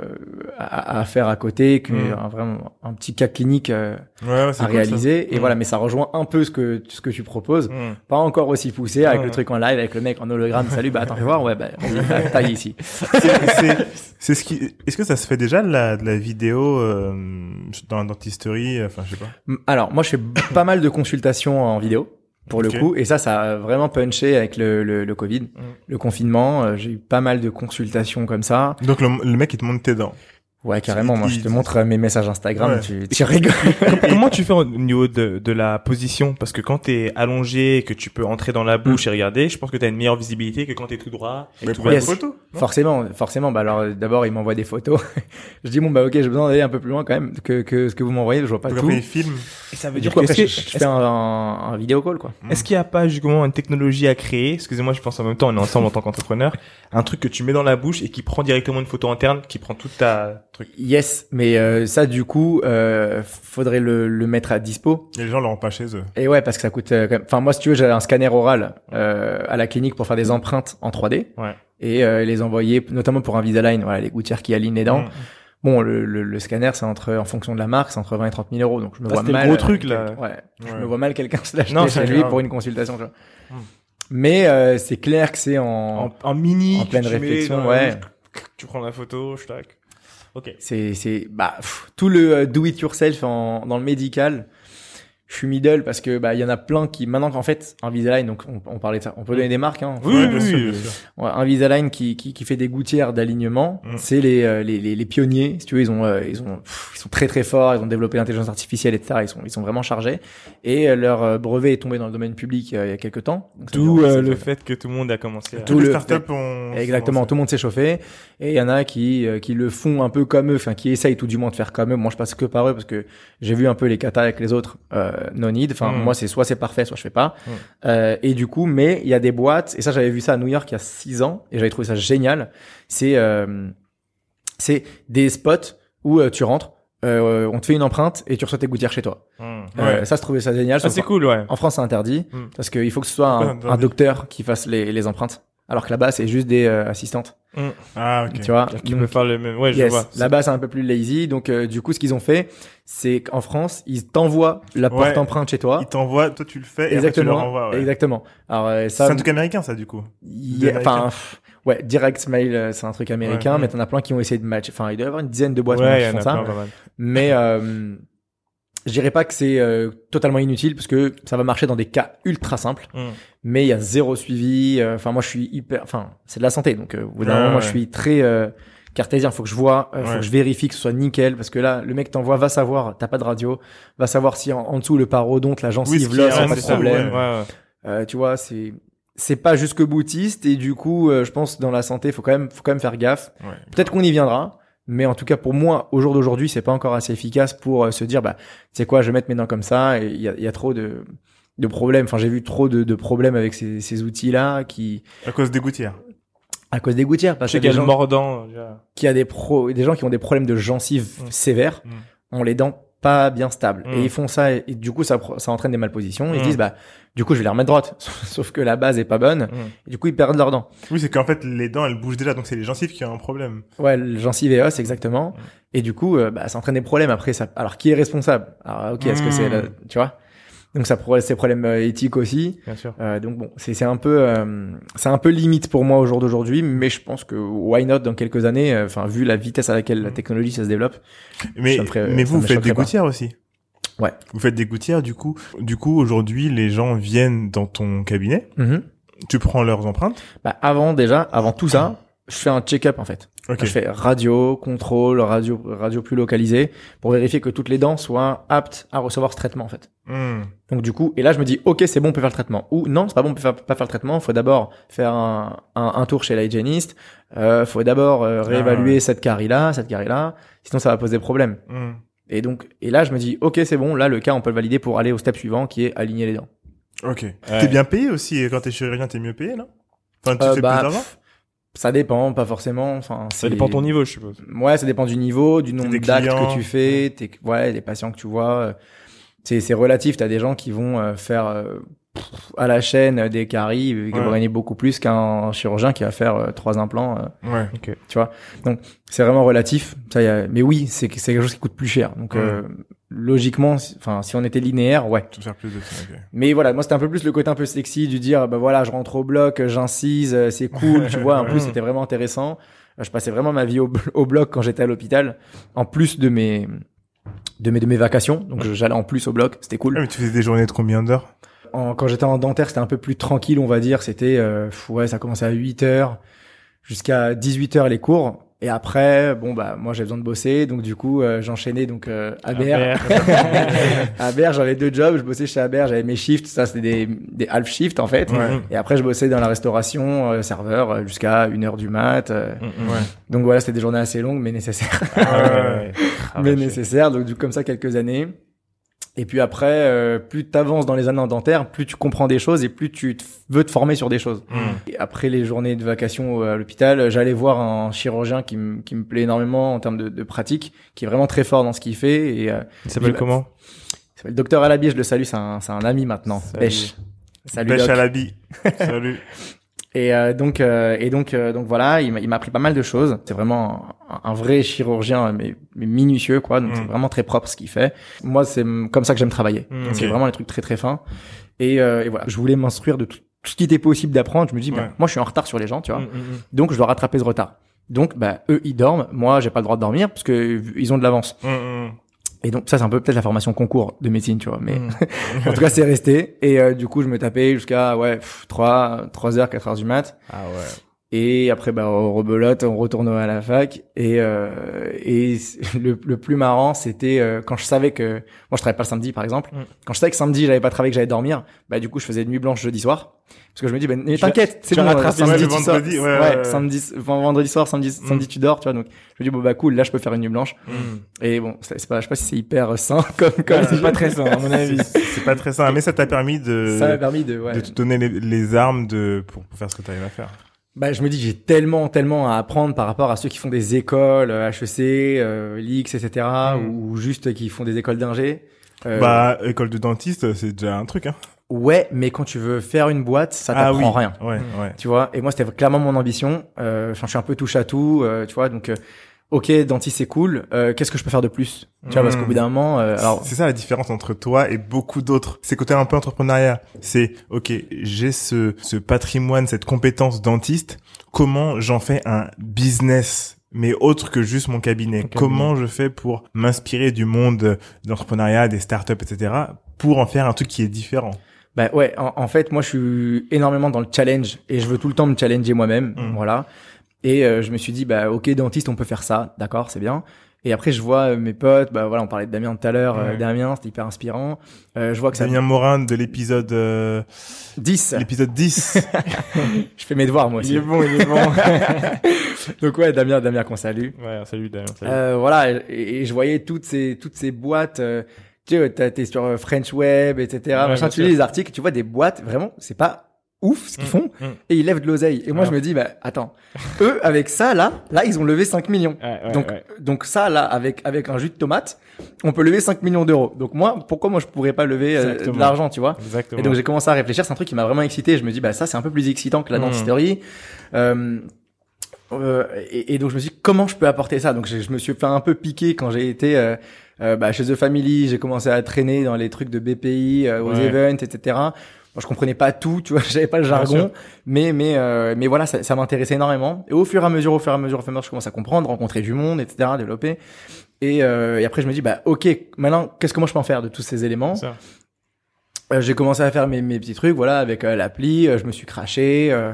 à, à faire à côté, que Mm. un, vraiment un petit cas clinique euh, Ouais, à réaliser. Et Mm. voilà, mais ça rejoint un peu ce que ce que tu proposes. Mm. Pas encore aussi poussé avec le truc en live, avec le mec en hologramme. Salut, bah attends, fais voir. Ouais, bah taille ici. *laughs* C'est- ce qui. Est-ce que ça se fait déjà de la, de la vidéo euh, dans la dentisterie Enfin, je sais pas. Mm, Alors, moi, je fais pas mal de consultations en vidéo. Pour le coup, et ça, ça a vraiment punché avec le, le, le Covid, le confinement. euh, J'ai eu pas mal de consultations comme ça. Donc le, le mec il te montre tes dents. Ouais, carrément. Moi, je te montre euh, mes messages Instagram. Ouais. Tu, tu rigoles. Comment tu fais au niveau de, de la position? Parce que quand t'es allongé et que tu peux entrer dans la bouche et regarder, je pense que t'as une meilleure visibilité que quand t'es tout droit. et Mais tout prends droit. une Yes. photo. non forcément, forcément. Bah alors, d'abord, il m'envoie des photos. *laughs* je dis bon bah ok, j'ai besoin d'aller un peu plus loin quand même que que ce que vous m'envoyez. Je vois pas Donc tout. après il filme. Et ça veut Du dire coup, que après, est-ce je, que- je fais un, un, un vidéo call quoi? Est-ce qu'il n'y a pas justement une technologie à créer? Excusez-moi, je pense en même temps, on est ensemble en tant qu'entrepreneur. Un truc que tu mets dans la bouche et qui prend directement une photo interne, qui prend toute ta truc. Yes, mais euh, ça du coup, euh, faudrait le, le mettre à dispo. Et les gens l'auront pas chez eux. Et ouais, parce que ça coûte. euh, quand même- Enfin, moi, si tu veux, j'ai un scanner oral euh, à la clinique pour faire des empreintes en 3D Ouais. et euh, les envoyer, notamment pour Invisalign, voilà, les gouttières qui alignent les dents. Mm. Bon, le, le, le scanner, c'est entre, en fonction de la marque, c'est entre 20 et 30 000 euros. Donc, je me Ah, vois c'était le mal. gros euh, truc, là. Ouais. Je me vois mal quelqu'un se l'acheter chez lui pour une consultation. Mm. Mais euh, c'est clair que c'est en, En, en mini, en pleine réflexion, ouais. bouche, Tu prends la photo, je tac. Ok. c'est c'est bah tout le euh, do it yourself en, dans le médical. Je suis middle parce que bah il y en a plein qui maintenant qu'en fait Invisalign donc on, on parlait de ça, on peut donner des marques hein. Oui, oui, bien sûr, oui. bien sûr. Ouais, Invisalign qui, qui qui fait des gouttières d'alignement, Mm. c'est les, euh, les les les pionniers. Si tu veux, ils ont euh, ils ont pff, ils sont très très forts, ils ont développé l'intelligence artificielle etc. Ils sont ils sont vraiment chargés et euh, leur brevet est tombé dans le domaine public euh, il y a quelques temps. D'où euh, le fait que tout le monde a commencé à... Tout le- startups ont. Exactement, tout le monde s'est chauffé et il y en a qui qui le font un peu comme eux, enfin qui essayent tout du moins de faire comme eux. Moi, je passe que par eux parce que j'ai vu un peu les katas avec les autres no need. Enfin, Mm. moi, c'est soit c'est parfait, soit je fais pas. Mm. Euh, et du coup, mais il y a des boîtes et ça, j'avais vu ça à New York il y a six ans et j'avais trouvé ça génial. C'est euh, c'est des spots où euh, tu rentres, euh, on te fait une empreinte et tu reçois tes gouttières chez toi. Hmm. Euh, ça, je trouvais ça génial. Ça, sauf c'est cool, ouais. En France, c'est interdit parce qu'il faut que ce soit un, docteur qui fasse les, les empreintes. Alors que là-bas, c'est juste des euh, assistantes. Ah ok. Tu vois. Qui Donc, peut faire le même... Ouais, je vois. Là-bas, c'est un peu plus lazy. Donc, euh, du coup, ce qu'ils ont fait, c'est qu'en France, ils t'envoient la Ouais. porte empreinte chez toi. Ils t'envoient, toi tu le fais et après tu le Exactement. renvoies. Ouais. Exactement. Alors, euh, C'est ça, un truc américain ça du coup. il y a- américain. enfin, ouais, direct mail, euh, c'est un truc américain, Ouais. mais t'en as plein qui ont essayé de match. Enfin, il doit y avoir une dizaine de boîtes qui font ça. plein. Mais euh, je dirais pas que c'est euh, totalement inutile parce que ça va marcher dans des cas ultra simples. Hmm. Mais il y a zéro suivi. euh, Enfin, moi, je suis hyper. Enfin, c'est de la santé, donc euh, au bout d'un Ouais, moment, moi, je suis très euh, cartésien. Faut que je vois, euh, faut Ouais. que je vérifie que ce soit nickel parce que là, le mec t'envoie, va savoir, t'as pas de radio, va savoir si en, en dessous le parodonte, la Oui, gencive qui là, pas de ça, problème. Ouais, ouais. Euh, tu vois, c'est c'est pas jusque boutiste et du coup, euh, je pense dans la santé, faut quand même faut quand même faire gaffe. Ouais. Peut-être qu'on y viendra, mais en tout cas pour moi, au jour d'aujourd'hui, c'est pas encore assez efficace pour euh, se dire bah tu sais quoi, je vais mettre mes dents comme ça et il y a, il y a trop de de problèmes. Enfin, j'ai vu trop de, de problèmes avec ces, ces outils-là qui À cause des gouttières. à cause des gouttières parce qu'il y des a le gens mordant. déjà. qui a des pro des gens qui ont des problèmes de gencives Mm. sévères Mm. ont les dents pas bien stables Mm. et ils font ça et, et du coup ça ça entraîne des malpositions. Ils Mm. se disent bah du coup je vais les remettre droite. *laughs* Sauf que la base est pas bonne. Hmm. et du coup ils perdent leurs dents. Oui, c'est qu'en fait les dents elles bougent déjà. Donc c'est les gencives qui ont un problème. ouais le gencive et os exactement. Et du coup euh, bah ça entraîne des problèmes. Après ça alors qui est responsable? Alors ok est-ce que c'est la- tu vois? Donc ça pourrait ces problèmes euh, éthiques aussi Bien sûr. Euh, donc bon c'est un peu euh, c'est un peu limite pour moi au jour d'aujourd'hui mais je pense que why not dans quelques années euh, enfin vu la vitesse à laquelle la Mm. technologie ça se développe Mais ferait- mais vous vous faites des pas. gouttières aussi. Ouais. Vous faites des gouttières du coup. Du coup aujourd'hui les gens viennent dans ton cabinet. Mhm. Tu prends leurs empreintes. Bah, avant déjà, avant tout ça, je fais un check-up en fait. Ok. Je fais radio, contrôle, radio, radio plus localisée pour vérifier que toutes les dents soient aptes à recevoir ce traitement en fait. Hmm. Donc du coup, et là je me dis ok c'est bon on peut faire le traitement ou non c'est pas bon on peut faire- pas faire le traitement. Il faut d'abord faire un, un, un tour chez l'hygiéniste. Euh, faut d'abord euh, réévaluer ouais. cette carie là, cette carie là. Sinon ça va poser problème. Hmm. Et donc et là je me dis ok c'est bon là le cas on peut le valider pour aller au step suivant qui est aligner les dents. Ok. Ouais. T'es bien payé aussi quand t'es chirurgien, t'es mieux payé, non? Enfin, tu Euh, fais bah, plus d'argent? pff, ça dépend pas forcément. Enfin Ça dépend de ton niveau, je suppose. Ouais, ça dépend du niveau, du nombre d'actes que tu fais, tes, ouais, les patients que tu vois. euh, C'est, c'est relatif. T'as des gens qui vont euh, faire euh, pff, à la chaîne des caries, qui Ouais. vont gagner beaucoup plus qu'un chirurgien qui va faire euh, trois implants. euh, Ouais. tu vois. Donc c'est vraiment relatif. Ça, y a... mais oui, c'est, c'est quelque chose qui coûte plus cher. Donc Ouais. euh, logiquement, si- enfin, si on était linéaire, ouais. Faire plus de ça. Mais voilà, moi c'était un peu plus le côté un peu sexy du dire bah voilà, je rentre au bloc, j'incise, euh, c'est cool, tu vois. En plus, c'était vraiment intéressant. Je passais vraiment ma vie au, bl- au bloc quand j'étais à l'hôpital, en plus de mes de mes de mes vacations. Donc j'allais en plus au bloc, c'était Ah, cool. mais tu faisais des journées de combien d'heures? En- quand j'étais en dentaire, c'était un peu plus tranquille, on va dire. C'était euh, ouais, ça commençait à 8 heures jusqu'à 18 heures les cours. Et après, bon bah moi j'ai besoin de bosser, donc du coup euh, j'enchaînais donc euh, *laughs* à Berre, j'avais deux jobs. Je bossais chez Aber, j'avais mes shifts. Ça, c'était des, des half shifts, en fait. Ouais. Et après, je bossais dans la restauration, euh, serveur, euh, jusqu'à une heure du mat. euh. Ouais. Donc voilà, c'était des journées assez longues, mais nécessaires. Ouais. Ah, *laughs* mais vache. nécessaires. Donc, du coup, comme ça, quelques années. Et puis après, euh, plus tu avances dans les années en dentaire, plus tu comprends des choses et plus tu te- veux te former sur des choses. Hmm. Et après les journées de vacation à l'hôpital, j'allais voir un chirurgien qui, me- qui me plaît énormément en termes de, de pratique, qui est vraiment très fort dans ce qu'il fait. Et, euh, Il s'appelle comment? Il s'appelle Docteur Alabi, je le salue, c'est un, c'est un ami maintenant. Salut. Pêche. Salut la bille. *laughs* Salut. Et euh, donc euh, et donc euh, donc voilà, il m'a il m'a appris pas mal de choses. C'est vraiment un, un vrai chirurgien mais, mais minutieux quoi. Donc Mm. c'est vraiment très propre ce qu'il fait. Moi c'est comme ça que j'aime travailler. Mm, C'est vraiment les trucs très très fins. Et, euh, et voilà, je voulais m'instruire de tout, tout ce qui était possible d'apprendre. Je me dis bah, Ouais. moi je suis en retard sur les gens, tu vois. Mm, mm, mm. Donc je dois rattraper ce retard. Donc bah eux ils dorment, moi j'ai pas le droit de dormir parce que ils ont de l'avance. Hmm, hmm. Et donc ça c'est un peu peut-être la formation concours de médecine, tu vois, mais Mm. *laughs* en tout cas c'est resté et euh, du coup je me tapais jusqu'à ouais 3 3 heures 4 heures du mat Ah ouais. Et après bah on rebelote on retourne à la fac et euh, et *laughs* le, le plus marrant c'était euh, quand je savais que moi je travaillais pas le samedi par exemple Mm. quand je savais que samedi j'avais pas travaillé que j'allais dormir bah du coup je faisais nuit blanche jeudi soir parce que je me dis bah, Tu vas- t'inquiète c'est bon samedi tu sors ouais, ouais, ouais. samedi enfin, vendredi soir samedi samedi tu dors tu vois donc je me dis bon bah cool là je peux faire une nuit blanche Mm. et bon c'est pas je sais pas si c'est hyper sain *laughs* comme comme c'est pas très sain, à mon *laughs* avis. C'est pas très simple, mais ça t'a permis de, ça m'a permis de ouais. de te donner les, les armes de, pour, pour faire ce que t'arrives à faire. Bah, je me dis, j'ai tellement, tellement à apprendre par rapport à ceux qui font des écoles, euh, HEC, euh, l'IX, etc., Mm. ou juste qui font des écoles d'ingé. Euh, Bah, école de dentiste, c'est déjà un truc, hein. ouais, mais quand tu veux faire une boîte, ça ah t'apprend oui. rien. Ouais, ouais. Tu vois, et moi, c'était clairement mon ambition. Euh, Enfin, je suis un peu touche à tout, euh, tu vois, donc, euh, ok, dentiste, c'est cool. Euh, Qu'est-ce que je peux faire de plus? Tu vois, parce qu'au bout d'un moment, euh, alors, C'est ça la différence entre toi et beaucoup d'autres. C'est côté un peu entrepreneuriat. C'est, ok, j'ai ce, ce patrimoine, cette compétence dentiste. Comment j'en fais un business, mais autre que juste mon cabinet? Comment je fais pour m'inspirer du monde de l'entrepreneuriat, des startups, etc., pour en faire un truc qui est différent? Bah ouais, en, en fait, moi, je suis énormément dans le challenge et je veux tout le temps me challenger moi-même, Mm. voilà. Et euh, je me suis dit, bah ok, dentiste, on peut faire ça, d'accord, c'est bien. Et après, je vois euh, mes potes, bah voilà, on parlait de Damien tout à l'heure, euh, Ouais. Damien, c'était hyper inspirant. Euh, je vois que ça Damien Morin de l'épisode, euh, 10. l'épisode 10. *laughs* je fais mes devoirs moi aussi. bon, il est bon. *laughs* Donc ouais, Damien, Damien qu'on salue. ouais, salut Damien. salut. Euh, voilà, et, et je voyais toutes ces toutes ces boîtes. euh, tu sais, t'es sur euh, French Web, etc. Ouais, machin, tu lis les articles, tu vois des boîtes, vraiment, c'est pas ouf ce qu'ils Mm, font, mm. et ils lèvent de l'oseille. Et moi, Ouais. je me dis, bah attends, eux avec ça là, là ils ont levé 5 millions. Ouais, ouais, donc donc ça là avec avec un jus de tomate, on peut lever 5 millions d'euros. Donc moi, pourquoi moi je pourrais pas lever euh, de l'argent, tu vois? Exactement. et donc j'ai commencé à réfléchir, c'est un truc qui m'a vraiment excité. Je me dis bah ça c'est un peu plus excitant que la Mm. dentisterie. Euh, euh, et, et donc je me suis dit comment je peux apporter ça? Donc je, je me suis fait un peu piquer quand j'ai été euh, euh, bah, chez The Family. J'ai commencé à traîner dans les trucs de BPI, euh, aux events, etc. Je comprenais pas tout, tu vois, *laughs* j'avais pas le jargon, mais mais euh, mais voilà ça, ça m'intéressait énormément. Et au fur et à mesure, au fur et à mesure, au fur et à mesure, je commence à comprendre, rencontrer du monde, etc. Développer. Et, euh, et après je me dis bah ok maintenant qu'est-ce que moi je peux en faire de tous ces éléments euh, j'ai commencé à faire mes, mes petits trucs, voilà, avec euh, l'appli. euh, je me suis craché. euh,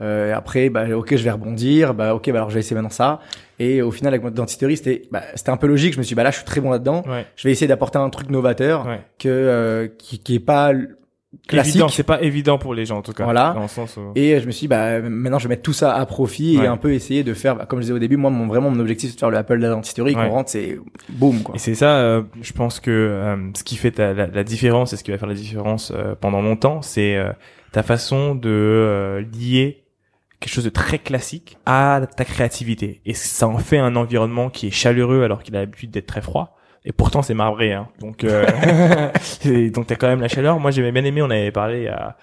Euh, après, bah, ok, je vais rebondir. Bah, ok, bah, alors je vais essayer maintenant ça. Et au final, avec mon dentisterie, c'était, bah, c'était un peu logique. Je me suis dit, bah là, je suis très bon là-dedans. Ouais. Je vais essayer d'apporter un truc novateur Ouais. que euh, qui, qui est pas classique. C'est pas évident pour les gens en tout cas. Voilà. Dans le sens où... Et je me suis dit, bah maintenant, je vais mettre tout ça à profit Ouais. et un peu essayer de faire, comme je disais au début, moi, mon, vraiment, mon objectif, c'est de faire le Apple la dentisterie. Ouais. Qu'on rentre, c'est boum, quoi. Et c'est ça, euh, je pense que euh, ce qui fait ta- la, la différence et ce qui va faire la différence euh, pendant longtemps, c'est euh, ta façon de euh, lier quelque chose de très classique à ta créativité. Et ça en fait un environnement qui est chaleureux alors qu'il a l'habitude d'être très froid. Et pourtant c'est marbré, hein. Donc, euh, *laughs* donc t'as quand même la chaleur. Moi j'avais bien aimé, on avait parlé à,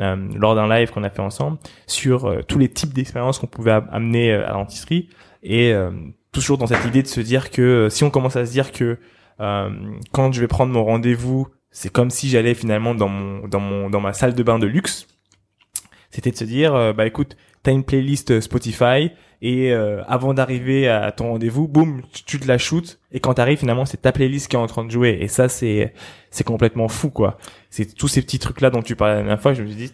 euh, lors d'un live qu'on a fait ensemble sur euh, tous les types d'expériences qu'on pouvait am- amener euh, à l'antisterie et euh, toujours dans cette idée de se dire que euh, si on commence à se dire que euh, quand je vais prendre mon rendez-vous, c'est comme si j'allais finalement dans mon dans mon dans ma salle de bain de luxe. C'était de se dire euh, bah écoute, t'as une playlist euh, Spotify et euh, avant d'arriver à ton rendez-vous, boum, tu, te la shootes et quand t'arrives finalement c'est ta playlist qui est en train de jouer et ça c'est c'est complètement fou quoi. C'est tous ces petits trucs là dont tu parlais la dernière fois, je me suis dit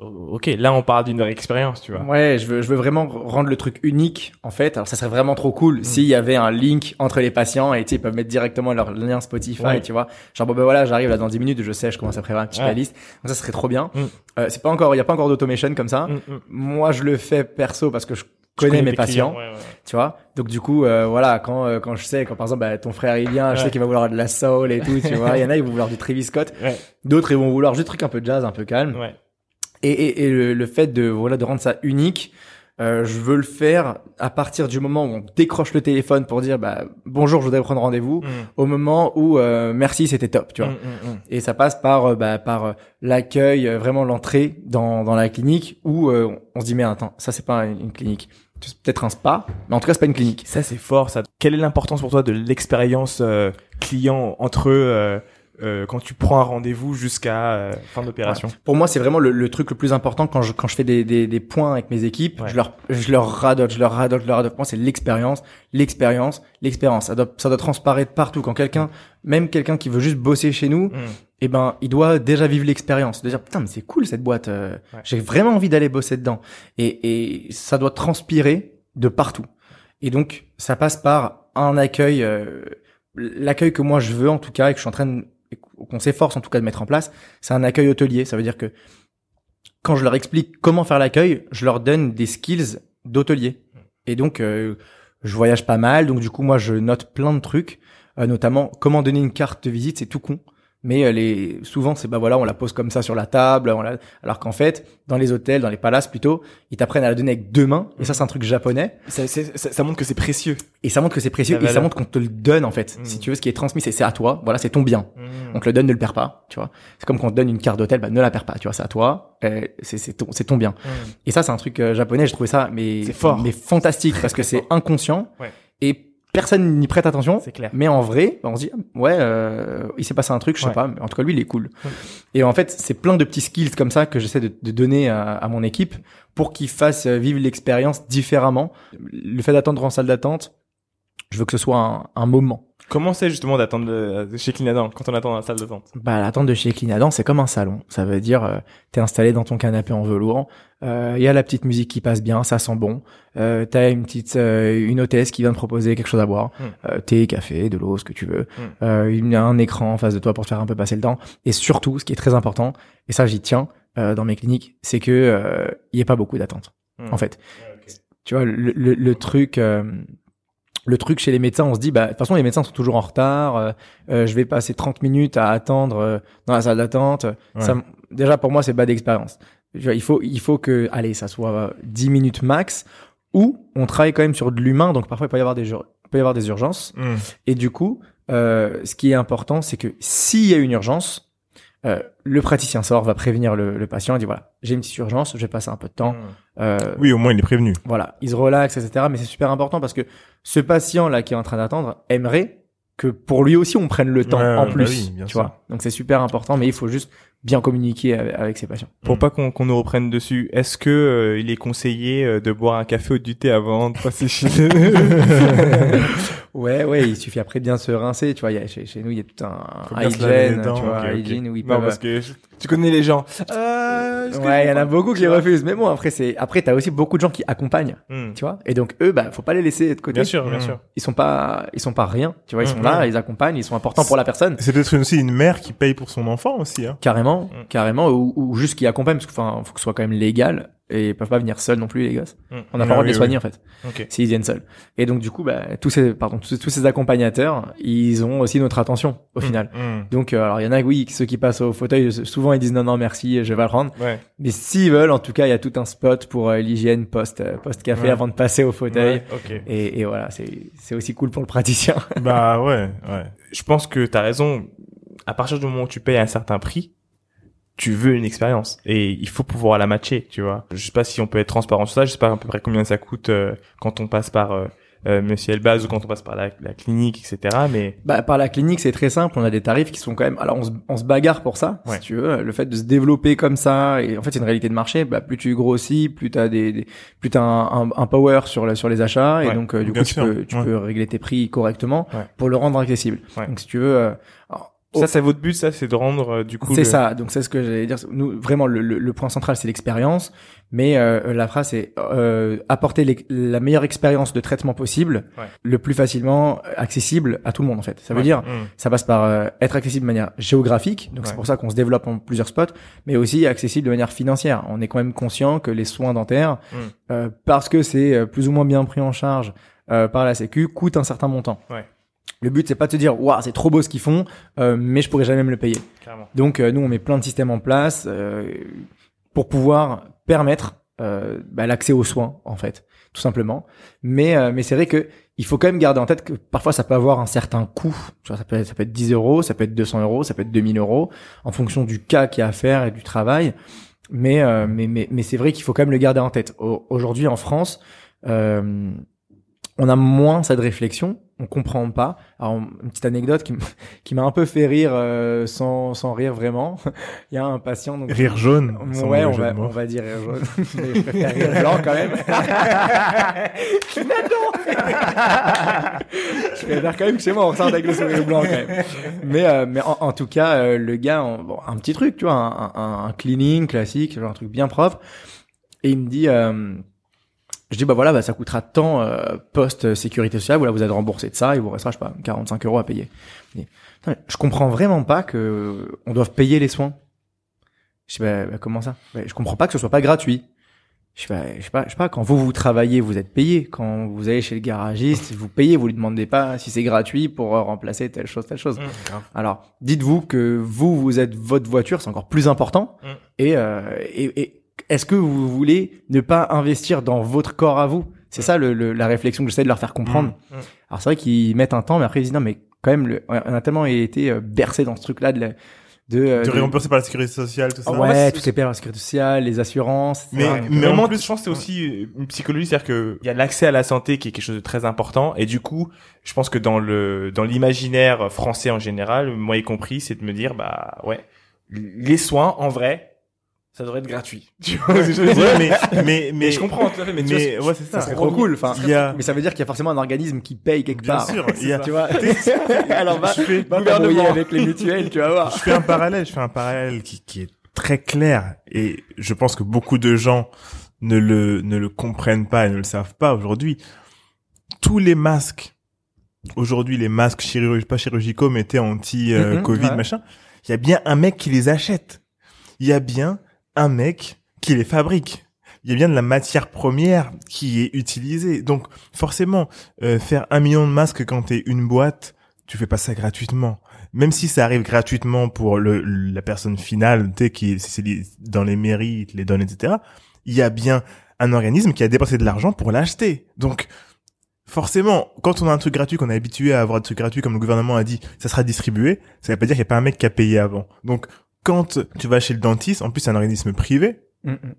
ok, là on parle d'une vraie expérience, tu vois. Ouais, je veux, je veux vraiment rendre le truc unique, en fait. Alors, ça serait vraiment trop cool s'il y avait un link entre les patients et tu sais, ils peuvent mettre directement leur lien Spotify, Ouais. tu vois. Genre, bon, ben voilà, j'arrive là dans 10 minutes, je sais, je commence à préparer une petite Ouais. playlist. Donc, ça serait trop bien. Mm. Euh, c'est pas encore, il y a pas encore d'automation comme ça. Mm, mm. Moi, je le fais perso parce que je Je connais mes patients, clients, ouais, ouais. tu vois. Donc, du coup, euh, voilà, quand, euh, quand je sais, quand par exemple, bah, ton frère, il vient, je Ouais. sais qu'il va vouloir de la soul et tout, tu vois. Il y en a, ils vont vouloir du Travis Scott. Ouais, D'autres, ils vont vouloir juste des trucs un peu jazz, un peu calme. ouais. Et, et, et le, le fait de voilà de rendre ça unique, euh, je veux le faire à partir du moment où on décroche le téléphone pour dire bah bonjour, je voudrais prendre rendez-vous, Mm. au moment où euh, merci, c'était top, tu vois. Mm, mm. Et ça passe par euh, bah, par euh, l'accueil, euh, vraiment l'entrée dans dans la clinique où euh, on se dit mais attends, ça c'est pas une, une clinique, c'est peut-être un spa, mais en tout cas c'est pas une clinique. Ça, c'est fort, ça. Quelle est l'importance pour toi de l'expérience euh, client entre euh, quand tu prends un rendez-vous jusqu'à euh, fin d'opération Pour moi, c'est vraiment le, le truc le plus important quand je quand je fais des des, des points avec mes équipes. Ouais. Je leur je leur radote, je leur radote, je leur radote. Pour moi, c'est l'expérience, l'expérience, l'expérience. Ça doit ça doit transparaître partout. Quand quelqu'un, même quelqu'un qui veut juste bosser chez nous, Mm. eh ben, il doit déjà vivre l'expérience. De dire putain, mais c'est cool cette boîte. euh, Ouais. J'ai vraiment envie d'aller bosser dedans. Et et ça doit transpirer de partout. Et donc, ça passe par un accueil, euh, l'accueil que moi je veux en tout cas et que je suis en train de, qu'on s'efforce en tout cas de mettre en place, c'est un accueil hôtelier. Ça veut dire que quand je leur explique comment faire l'accueil, je leur donne des skills d'hôtelier. Et donc, euh, je voyage pas mal, donc du coup, moi, je note plein de trucs, euh, notamment comment donner une carte de visite, c'est tout con. Mais euh, les souvent c'est bah voilà on la pose comme ça sur la table on la... alors qu'en fait dans les hôtels dans les palaces plutôt ils t'apprennent à la donner avec deux mains et ça c'est un truc japonais ça, ça, ça montre que c'est précieux. et ça montre que c'est précieux et ça montre qu'on te le donne en fait Mm. si tu veux ce qui est transmis c'est c'est à toi voilà c'est ton bien Mm. on te le donne, ne le perds pas, tu vois. C'est comme quand on te donne une carte d'hôtel, bah ne la perds pas, tu vois, c'est à toi, euh, c'est c'est ton, c'est ton bien. Mm. Et ça, c'est un truc euh, japonais, j'ai trouvé ça, mais C'est fort. mais fantastique parce que c'est *laughs* inconscient Ouais. et personne n'y prête attention. C'est clair. Mais en vrai, on se dit ouais, euh, il s'est passé un truc, je sais Ouais. pas, mais en tout cas lui, il est cool. Ouais. Et en fait, c'est plein de petits skills comme ça que j'essaie de, de donner à, à mon équipe pour qu'ils fassent vivre l'expérience différemment. Le fait d'attendre en salle d'attente, je veux que ce soit un, un moment. Comment c'est justement d'attendre de, chez Clinadan quand on attend dans la salle d'attente Bah, l'attente de chez Clinadan, c'est comme un salon. Ça veut dire, euh, t'es installé dans ton canapé en velours, il y a la petite musique qui passe bien, ça sent bon. Euh, t'as une petite, euh, une hôtesse qui vient te proposer quelque chose à boire, Mm. euh, thé, café, de l'eau, ce que tu veux. Mm. Euh, il y a un écran en face de toi pour te faire un peu passer le temps. Et surtout, ce qui est très important, et ça j'y tiens euh, dans mes cliniques, c'est que euh, il y ait pas beaucoup d'attente. Mm. En fait, tu vois, le, le, le truc. Euh, le truc chez les médecins, on se dit, bah, de toute façon, les médecins sont toujours en retard. euh, euh, je vais passer 30 minutes à attendre euh, dans la salle d'attente. Ça m- déjà, pour moi, c'est bas d'expérience. Il faut, il faut que, allez, ça soit euh, 10 minutes max, ou on travaille quand même sur de l'humain. Donc, parfois, il peut y avoir des, peut y avoir des urgences. Mm. Et du coup, euh, ce qui est important, c'est que s'il y a une urgence, euh, le praticien sort, va prévenir le, le patient et dit voilà, j'ai une petite urgence, je vais passer un peu de temps. Mm. Euh, Oui, au moins il est prévenu. voilà, il se relaxe, etc. Mais c'est super important parce que ce patient-là qui est en train d'attendre aimerait que pour lui aussi on prenne le temps Ouais, en bah plus, oui, bien tu sûr. vois. Donc c'est super important, mais il faut juste bien communiquer avec, avec ses patients. Pour Mm. pas qu'on qu'on nous reprenne dessus, est-ce que euh, il est conseillé euh, de boire un café ou du thé avant de passer chez *laughs* Ouais, ouais, il suffit après de bien se rincer, tu vois. Il y a, chez, chez nous, il y a tout un, un hygiène, dents, tu vois, où ils Non, peuvent. parce que tu connais les gens. Euh, Ouais, il y en a beaucoup qui refusent. Mais bon, après, c'est, après, t'as aussi beaucoup de gens qui accompagnent, Hmm. tu vois. Et donc, eux, bah, faut pas les laisser de côté. Bien sûr, bien Mm. sûr. Ils sont pas, ils sont pas rien, tu vois. Ils Mm, sont là, mm. ils accompagnent, ils sont importants pour la personne. C'est peut-être aussi une mère qui paye pour son enfant aussi. Hein. Carrément, Mm. carrément, ou, ou juste qui accompagnent, parce que, enfin, faut que ce soit quand même légal. Et ils peuvent pas venir seuls non plus, les gosses. Hmm. On n'a Ah pas le droit de oui, les oui. soigner, en fait. Ok. s'ils viennent seuls. Et donc du coup, bah, tous ces, pardon, tous, tous ces accompagnateurs, ils ont aussi notre attention au final. Mm. Donc euh, alors il y en a oui, ceux qui passent au fauteuil, souvent ils disent non non merci, je vais le prendre. Ouais. Mais s'ils veulent, en tout cas, il y a tout un spot pour euh, l'hygiène post post café Ouais. avant de passer au fauteuil. Ouais, ok. Et, et voilà, c'est c'est aussi cool pour le praticien. Bah ouais, ouais. *laughs* Je pense que t'as raison. À partir du moment où tu payes un certain prix, tu veux une expérience et il faut pouvoir la matcher, tu vois. Je sais pas si on peut être transparent sur ça. Je sais pas à peu près combien ça coûte euh, quand on passe par euh, euh, Monsieur Elbaz ou quand on passe par la, la clinique, etc. Mais Bah, par la clinique, c'est très simple. On a des tarifs qui sont quand même. Alors, on se, on se bagarre pour ça, Ouais. si tu veux. Le fait de se développer comme ça, et en fait, c'est une réalité de marché. Bah, plus tu grossis, plus t'as des, des plus t'as un, un, un power sur la, sur les achats, et Ouais, donc euh, du bien coup, tu peux, tu Ouais. peux régler tes prix correctement Ouais. pour le rendre accessible. Ouais. Donc, si tu veux. euh, alors, ça, c'est votre but, ça, c'est de rendre euh, du coup. c'est le- ça. Donc c'est ce que j'allais dire. Nous, vraiment, le, le, le point central, c'est l'expérience. Mais euh, la phrase, c'est euh, apporter l'ex- la meilleure expérience de traitement possible, Ouais. le plus facilement accessible à tout le monde. En fait, ça veut Ouais. dire Mm. ça passe par euh, être accessible de manière géographique, donc Ouais. c'est pour ça qu'on se développe en plusieurs spots, mais aussi accessible de manière financière. On est quand même conscient que les soins dentaires, Mm. euh, parce que c'est euh, plus ou moins bien pris en charge euh, par la Sécu, coûtent un certain montant. Ouais. Le but c'est pas de se dire waouh c'est trop beau ce qu'ils font, euh, mais je pourrais jamais me le payer. Donc euh, nous on met plein de systèmes en place euh, pour pouvoir permettre euh, bah, l'accès aux soins en fait, tout simplement. Mais euh, mais c'est vrai que il faut quand même garder en tête que parfois ça peut avoir un certain coût. Ça peut être, ça peut être 10 euros, ça peut être 200 euros, ça peut être 2000 euros en fonction du cas qu'il y a à faire et du travail. Mais euh, mais mais mais c'est vrai qu'il faut quand même le garder en tête. Au- Aujourd'hui en France, euh, on a moins cette réflexion, on comprend pas. Alors une petite anecdote qui *laughs* qui m'a un peu fait rire euh, sans sans rire vraiment. *laughs* Il y a un patient donc Rire jaune. Ouais, on va, on va dire rire jaune. *laughs* Mais je préfère rire blanc quand même. je préfère quand même que chez moi on ressorte avec le sourire blanc quand même. Mais, euh, mais en, en tout cas, euh, le gars, on- bon, un petit truc, tu vois, un, un, un cleaning classique, genre un truc bien propre. Et il me dit, euh, je dis, bah voilà, bah, ça coûtera tant euh, post-sécurité sociale, voilà, vous êtes remboursé de ça, il vous restera, je sais pas, 45 euros à payer. Putain, je comprends vraiment pas que on doive payer les soins. Je dis, bah, bah, comment ça? Bah, Je comprends pas que ce soit pas gratuit. Je sais, pas, je sais pas, je sais pas, quand vous vous travaillez, vous êtes payé. Quand vous allez chez le garagiste, vous payez, vous lui demandez pas si c'est gratuit pour euh, remplacer telle chose, telle chose. Mmh. Alors, dites-vous que vous, vous êtes votre voiture, c'est encore plus important. Mm. Et, euh, et, et est-ce que vous voulez ne pas investir dans votre corps à vous? C'est ça le, le- la réflexion que j'essaie de leur faire comprendre. Mm. Mm. Alors c'est vrai qu'ils mettent un temps, mais après ils disent non, mais quand même, le, on a tellement été euh, bercé dans ce truc-là de, la- de, euh, De par la sécurité sociale, tout ça. Ouais, tout est payé par la sécurité sociale, les assurances. Mais- mais Vraiment, en plus- je pense que c'est aussi une psychologie, c'est-à-dire que il y a l'accès à la santé qui est quelque chose de très important, et du coup, je pense que dans le dans l'imaginaire français en général, moi y compris, c'est de me dire bah ouais, les soins en vrai, ça devrait être gratuit. *laughs* *laughs* Tu vois ce que je veux dire Ouais, mais, mais, mais, Mais je comprends tout à fait, mais, tu mais, vois, ouais, c'est ça. Ça serait trop cool. Enfin, a, mais ça veut dire qu'il y a forcément un organisme qui paye quelque bien part. sûr, *laughs* il y a, Tu vois Alors va, je fais, va t'embrouiller avec les mutuelles, tu vas voir. je fais un parallèle, je fais un parallèle qui, qui est très clair et je pense que beaucoup de gens ne le, ne le comprennent pas et ne le savent pas aujourd'hui. Tous les masques, aujourd'hui, les masques chirurgicaux, pas chirurgicaux, mais t'es anti-Covid, Mhm, ouais. machin, il y a bien un mec qui les achète. Il y a bien un mec qui les fabrique. Il y a bien de la matière première qui est utilisée. Donc, forcément, euh, faire un million de masques quand t'es une boîte, tu fais pas ça gratuitement. Même si ça arrive gratuitement pour le, la personne finale, tu sais, qui est, c'est dans les mairies, les donnent, etc. Il y a bien un organisme qui a dépensé de l'argent pour l'acheter. Donc, forcément, quand on a un truc gratuit, qu'on est habitué à avoir des trucs gratuits, comme le gouvernement a dit, ça sera distribué, ça veut pas dire qu'il n'y a pas un mec qui a payé avant. Donc, quand tu vas chez le dentiste, en plus c'est un organisme privé, Mm, mm.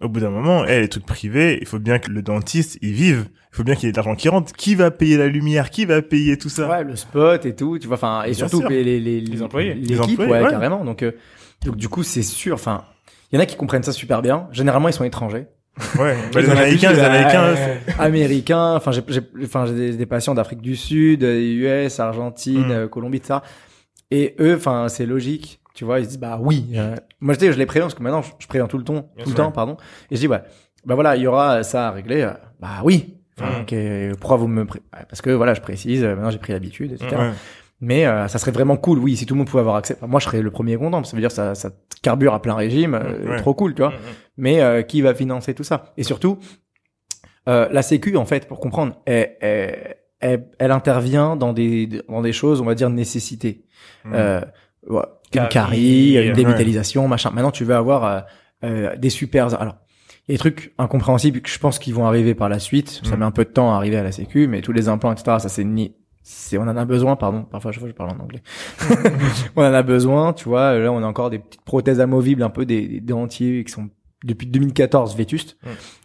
Au bout d'un moment, eh, les trucs privés, il faut bien que le dentiste, il vive. Il faut bien qu'il y ait de l'argent qui rentre. Qui va payer la lumière? Qui va payer tout ça? Ouais, le spot et tout, tu vois. Enfin, et Bien surtout sûr. les, les, les, Les employés. Les l'équipe, employés, ouais, ouais. carrément. Donc, euh, donc du coup, c'est sûr. Enfin, il y en a qui comprennent ça super bien. Généralement, ils sont étrangers, Ouais. Bah, les Américains, les Américains. américains. Enfin, j'ai, j'ai, enfin, j'ai des, des patients d'Afrique du Sud, euh, US, Argentine, Mm. euh, Colombie, tout ça. Et eux, enfin, c'est logique. Tu vois, ils se disent bah oui. euh, moi, je dis, je les préviens parce que maintenant, je, je préviens tout le temps, tout le temps, pardon. Et je dis ouais, bah voilà, il y aura ça à régler. euh, Bah oui. Enfin, Mm. ok, pourquoi vous me pré- parce que voilà, je précise. euh, Maintenant, j'ai pris l'habitude, etc. Ouais. Mais euh, ça serait vraiment cool, oui, si tout le monde pouvait avoir accès. Enfin, moi, je serais le premier content. Ça veut dire ça, ça carbure à plein régime, euh, Ouais. trop cool, tu vois. Mm, mm. Mais euh, qui va financer tout ça? Et surtout, euh, la Sécu, en fait, pour comprendre, elle, elle, elle- elle intervient dans des dans des choses, on va dire nécessité. Mm. Euh, ouais, une Carie, carie, une ouais. dévitalisation, machin. Maintenant, tu veux avoir euh, euh, des super. Alors, il y a des trucs incompréhensibles que je pense qu'ils vont arriver par la suite. Ça Mm. met un peu de temps à arriver à la Sécu, mais tous les implants, etc. Ça c'est ni. C'est, on en a besoin, pardon. Parfois, je, je parle en anglais. *laughs* on en a besoin, tu vois. Là, on a encore des petites prothèses amovibles, un peu des, des dentiers qui sont depuis 2014 vétustes.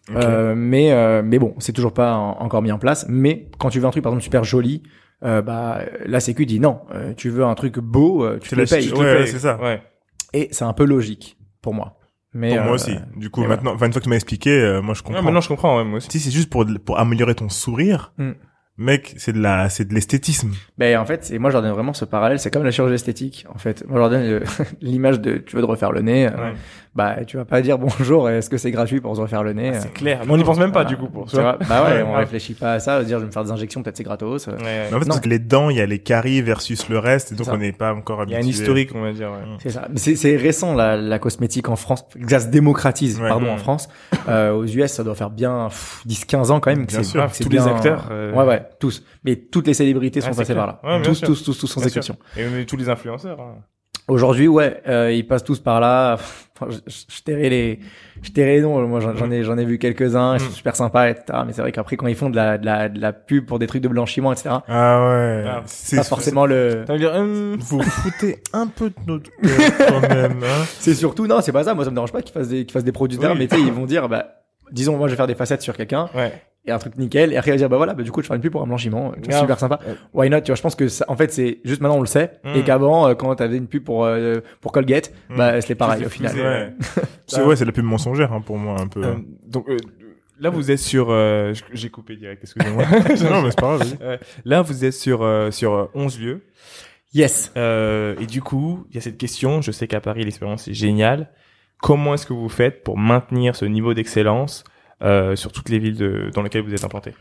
Ok. Euh, mais euh, mais bon, c'est toujours pas en- encore mis en place. Mais quand tu veux un truc par exemple super joli, euh, bah la Sécu dit non. Euh, tu veux un truc beau, euh, tu te le payes. tu Ouais, c'est ça. Ouais. Et c'est un peu logique pour moi. Mais Pour moi euh, aussi. Du coup, maintenant, enfin, une fois que tu m'as expliqué, euh, moi, je Ouais, comprends. maintenant je comprends, ouais, moi aussi. Si c'est juste pour pour améliorer ton sourire, Mm. mec, c'est de la, c'est de l'esthétisme. Ben en fait, c'est moi je leur donne vraiment ce parallèle, c'est comme la chirurgie esthétique en fait. Moi je leur donne le- *laughs* l'image de tu veux te refaire le nez, euh, Ouais. Bah tu vas pas dire bonjour, est-ce que c'est gratuit pour se refaire le nez Ah, euh, c'est clair. Mais on n'y pense même pas, voilà. du coup, pour Tu vois, bah ouais, on Ouais. réfléchit pas à ça, dire je vais me faire des injections, peut-être c'est gratos. euh. Ouais, ouais. Mais en fait, Non. parce que les dents, il y a les caries versus le reste, et donc ça. on n'est pas encore Il y a habitué. un historique, on va dire. ouais. C'est ça. Mais C'est, récent la, la cosmétique en France, que ça se démocratise, Ouais. pardon, en France. Euh, aux US, ça doit faire bien pff, 10-15 ans quand même. que Bien c'est- sûr. Tous les bien- acteurs, euh, Ouais, ouais, tous. Mais toutes les célébrités sont c'est passées clair. par là. Tous, sûr. tous, tous, tous, sans exception. Et tous les influenceurs. hein. Aujourd'hui, ouais, euh, ils passent tous par là. Je, je, les, je tairai les noms. Moi, j'en, ai, j'en ai vu quelques-uns. Ils sont Mm. super sympas, etc. Mais c'est vrai qu'après, quand ils font de la, de la, de la pub pour des trucs de blanchiment, etc. Ah ouais. Ah, c'est Pas forcément le. Dire, hum, Vous foutez un peu de notre quand même, hein. C'est surtout non, c'est pas ça. Moi, ça me dérange pas qu'ils fassent des, qu'ils fassent des produits Oui. mais tu sais, ils vont dire, bah, disons, moi, je vais faire des facettes sur quelqu'un. Ouais. Et un truc nickel et après il va dire bah voilà bah du coup je fais une pub pour un blanchiment euh, Grave. super sympa why not tu vois je pense que ça, en fait c'est juste maintenant on le sait Mm. et qu'avant euh, quand t'avais une pub pour euh, pour Colgate Mm. bah c'était pareil au final ouais. *laughs* C'est ouais, c'est la pub mensongère hein, pour moi un peu. Euh, donc euh, là vous êtes sur euh, j'ai coupé direct excusez-moi *laughs* non mais c'est pas grave. là vous êtes sur euh, sur euh, 11 lieux yes euh, et du coup il y a cette question je sais qu'à Paris l'expérience est géniale comment est-ce que vous faites pour maintenir ce niveau d'excellence euh, sur toutes les villes de, dans lesquelles vous êtes implanté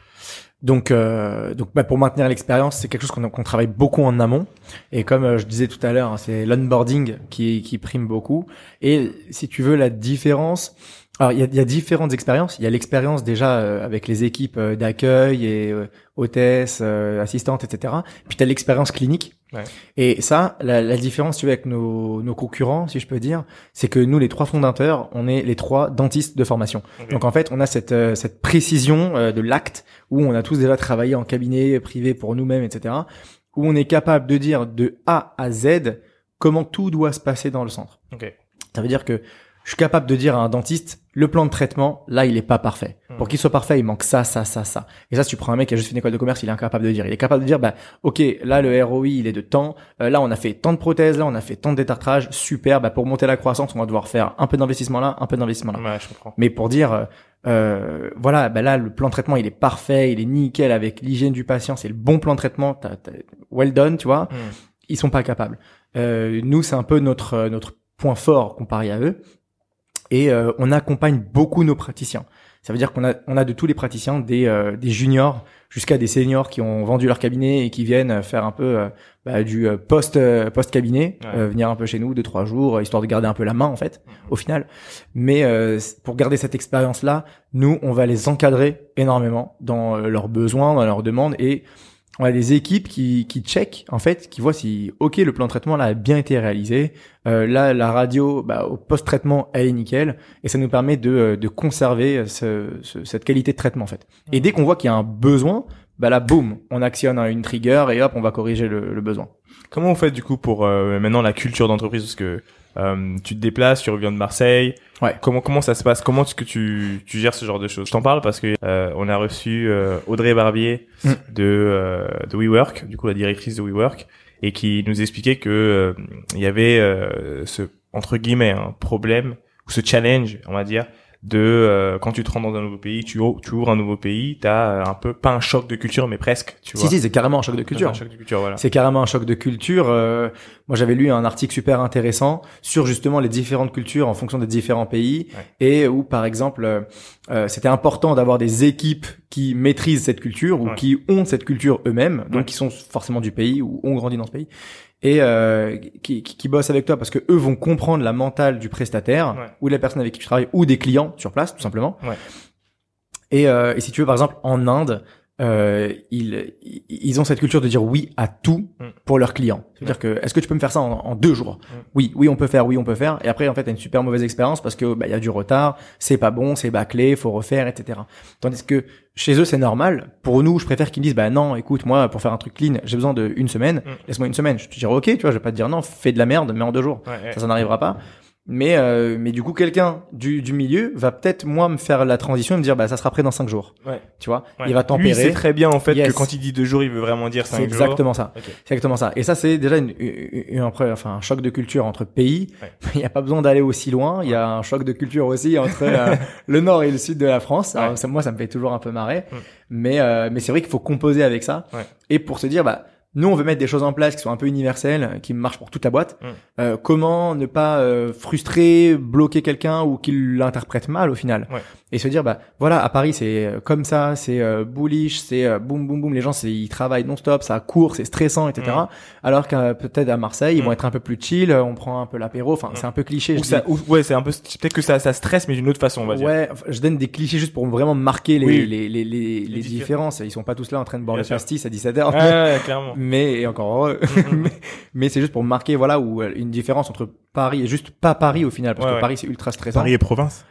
donc euh, donc bah, pour maintenir l'expérience c'est quelque chose qu'on qu'on travaille beaucoup en amont et comme euh, je disais tout à l'heure hein, c'est l'onboarding qui qui prime beaucoup et si tu veux la différence alors il y a, y a différentes expériences. Il y a l'expérience déjà euh, avec les équipes euh, d'accueil et hôtesses, assistantes, etc. Puis tu as l'expérience clinique. Ouais. Et ça, la, la différence tu vois, avec nos, nos concurrents, si je peux dire, c'est que nous, les trois fondateurs, on est les trois dentistes de formation. Donc en fait, on a cette, euh, cette précision euh, de l'acte où on a tous déjà travaillé en cabinet privé pour nous-mêmes, etc. Où on est capable de dire de A à Z comment tout doit se passer dans le centre. ok Ça veut dire que je suis capable de dire à un dentiste, le plan de traitement, là, il est pas parfait. Mhm. Pour qu'il soit parfait, il manque ça, ça, ça, ça. Et ça, si tu prends un mec qui a juste fait une école de commerce, il est incapable de dire. Il est capable de dire, bah, ok, là, le ROI, il est de temps. Euh, là, on a fait tant de prothèses, là, on a fait tant de détartrage. Super. Bah, pour monter la croissance, on va devoir faire un peu d'investissement là, un peu d'investissement là. ouais je comprends Mais pour dire, euh, euh, voilà, bah là, le plan de traitement, il est parfait, il est nickel avec l'hygiène du patient, c'est le bon plan de traitement, t'as, t'as- well done, tu vois. Hmm. Ils sont pas capables. Euh, nous, c'est un peu notre notre point fort comparé à eux. Et euh, on accompagne beaucoup nos praticiens. Ça veut dire qu'on a on a de tous les praticiens, des euh, des juniors jusqu'à des seniors qui ont vendu leur cabinet et qui viennent faire un peu euh, bah, du euh, post post cabinet, Ouais. venir un peu chez nous deux trois jours histoire de garder un peu la main en fait au final. Mais euh, pour garder cette expérience là, nous on va les encadrer énormément dans euh, leurs besoins, dans leurs demandes et on a des équipes qui qui checkent en fait, qui voient si ok le plan de traitement là a bien été réalisé, euh, là la radio bah, au post traitement elle est nickel et ça nous permet de euh, de conserver ce, ce- cette qualité de traitement en fait. Et dès qu'on voit qu'il y a un besoin, bah là, boum, on actionne une trigger et hop, on va corriger le, le besoin. Comment vous faites du coup pour euh, maintenant la culture d'entreprise? Parce que euh, tu te déplaces, tu reviens de Marseille. Ouais. Comment comment ça se passe? Comment est-ce que tu tu gères ce genre de choses? Je t'en parle parce que euh, on a reçu euh, Audrey Barbier Mm. de euh, de WeWork, du coup la directrice de WeWork, et qui nous expliquait que euh, il y avait euh, ce entre guillemets un problème ou ce challenge, on va dire, de euh, quand tu te rends dans un nouveau pays, tu, tu ouvres un nouveau pays, t'as euh, un peu pas un choc de culture, mais presque, tu Si vois. si, c'est carrément un choc de culture. Culture, voilà. C'est carrément un choc de culture. Euh, moi, j'avais lu un article super intéressant sur justement les différentes cultures en fonction des différents pays Ouais. et où, par exemple, euh, euh, c'était important d'avoir des équipes qui maîtrisent cette culture ou Ouais. qui ont cette culture eux-mêmes, donc Ouais. qui sont forcément du pays ou ont grandi dans ce pays et euh, qui, qui, qui bossent avec toi parce que eux vont comprendre la mentale du prestataire Ouais. ou de la personne avec qui tu travailles ou des clients sur place, tout simplement. Ouais. Et, euh, et si tu veux, par exemple, en Inde, euh, ils, ils ont cette culture de dire oui à tout Mm. pour leurs clients. C'est-à-dire que, est-ce que tu peux me faire ça en, en deux jours Oui, oui, on peut faire, oui, on peut faire. Et après, en fait, t'as une super mauvaise expérience parce que bah, il y a du retard, c'est pas bon, c'est bâclé, faut refaire, etc. Tandis que chez eux, c'est normal. Pour nous, je préfère qu'ils me disent, bah non, écoute, moi, pour faire un truc clean, j'ai besoin d'une semaine. Mm. Laisse-moi une semaine. Je te dirais, ok, tu vois, je vais pas te dire non, fais de la merde, mais en deux jours. Ouais. Ça, ça n'arrivera pas. Mais euh, mais du coup, quelqu'un du, du milieu va peut-être moi me faire la transition et me dire, bah ça sera prêt dans cinq jours. Ouais. Tu vois, Ouais. il va Lui, tempérer. il sait très bien en fait Yes. que quand il dit deux jours, il veut vraiment dire C'est cinq jours. exactement ça. C'est exactement ça. Et ça, c'est déjà une, une, une- enfin, un choc de culture entre pays. Ouais. *laughs* Il n'y a pas besoin d'aller aussi loin. Il y a un choc de culture aussi entre euh, *laughs* le nord et le sud de la France. Alors, ça, moi, ça me fait toujours un peu marrer. Mm. Mais, euh, mais c'est vrai qu'il faut composer avec ça. Ouais. Et pour se dire, bah, nous, on veut mettre des choses en place qui sont un peu universelles, qui marchent pour toute la boîte. Mm. Euh, comment ne pas euh, frustrer, bloquer quelqu'un ou qu'il l'interprète mal au final? Ouais. Et se dire, bah voilà, à Paris, c'est euh, comme ça, c'est euh, bullish, c'est euh, boum boum boum. Les gens, c'est ils travaillent non-stop, ça court, c'est stressant, etc. Mm. Alors que peut-être à Marseille, ils Mm. vont être un peu plus chill. On prend un peu l'apéro. Enfin, Mm. c'est un peu cliché. Ou je ça, ou- ouais, c'est un peu, peut-être que ça, ça stresse, mais d'une autre façon, on va dire. Ouais, je donne des clichés juste pour vraiment marquer les, Oui. les, les, les, les diffé- différences. Ils sont pas tous là en train de boire Bien le sûr. pastis à 17h. Ouais, ouais, clairement. *laughs* Mais, et encore heureux. Mais *laughs* mais c'est juste pour marquer, voilà, où euh, une différence entre Paris et juste pas Paris au final, parce Ouais, que ouais. Paris c'est ultra stressant. Paris et province.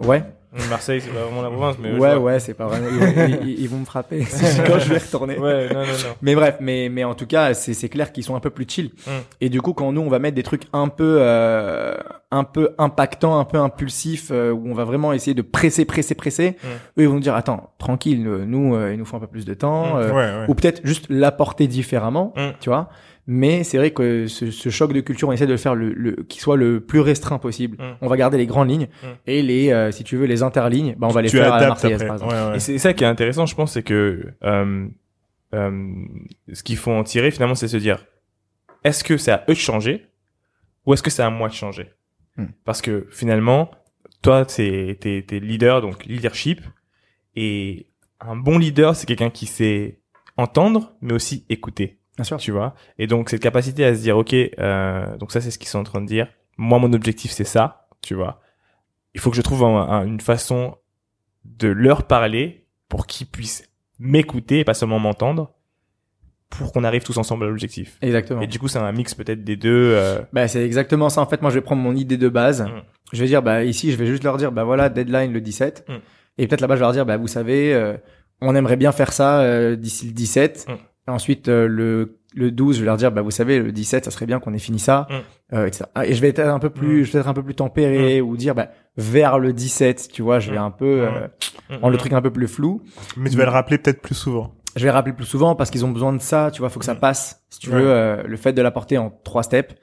Ouais, Marseille, c'est pas vraiment la province, mais. ouais, ouais, c'est pas vraiment. Ils, vont- ils- ils vont me frapper *laughs* *laughs* quand je vais retourner. Ouais, non, non, non. Mais bref, mais mais en tout cas, c'est c'est clair qu'ils sont un peu plus chill. Mm. Et du coup, quand nous on va mettre des trucs un peu euh, un peu impactants, un peu impulsifs, euh, où on va vraiment essayer de presser, presser, presser, Mm. eux ils vont nous dire attends, tranquille, nous euh, il nous faut un peu plus de temps, Mm. euh, ouais, ouais. ou peut-être juste l'apporter différemment, Mm. tu vois. Mais c'est vrai que ce, ce choc de culture, on essaie de le faire le, le qui soit le plus restreint possible. On va garder les grandes lignes et les, euh, si tu veux, les interlignes, bah on va les tu faire à la adaptes Marseillaise après. par exemple. Ouais, ouais. Et c'est ça qui est intéressant, je pense, c'est que euh, euh, ce qu'il faut en tirer finalement, c'est se dire est-ce que c'est à eux de changer ou est-ce que c'est à moi de changer? Hmm. Parce que finalement, toi, t'es t'es t'es leader, donc leadership, et un bon leader, c'est quelqu'un qui sait entendre, mais aussi écouter. Bien sûr. Tu vois? Et donc cette capacité à se dire ok, euh, donc ça c'est ce qu'ils sont en train de dire. Moi, mon objectif c'est ça, tu vois? Il faut que je trouve un- un- une façon de leur parler pour qu'ils puissent m'écouter et pas seulement m'entendre pour qu'on arrive tous ensemble à l'objectif. Exactement. Et du coup, c'est un mix peut-être des deux. euh, Bah, c'est exactement ça. En fait, moi, je vais prendre mon idée de base. Mm. Je vais dire, bah, ici, je vais juste leur dire, bah, voilà, deadline le 17. Mm. Et peut-être là-bas, je vais leur dire, bah, vous savez, euh, on aimerait bien faire ça euh, d'ici le 17. Mm. Ensuite, euh, le, le 12, je vais leur dire, bah, vous savez, le 17, ça serait bien qu'on ait fini ça. Mm. Euh, etc. Ah, Et je vais être un peu plus, Mm. je vais être un peu plus tempéré ou dire, bah, vers le 17, tu vois, je vais Mm. un peu, euh, rendre le truc un peu plus flou. Mais tu vas le rappeler peut-être plus souvent. Je vais rappeler plus souvent parce qu'ils ont besoin de ça, tu vois, faut que ça Mm. passe. Si tu Ouais. veux, euh, le fait de l'apporter en trois steps.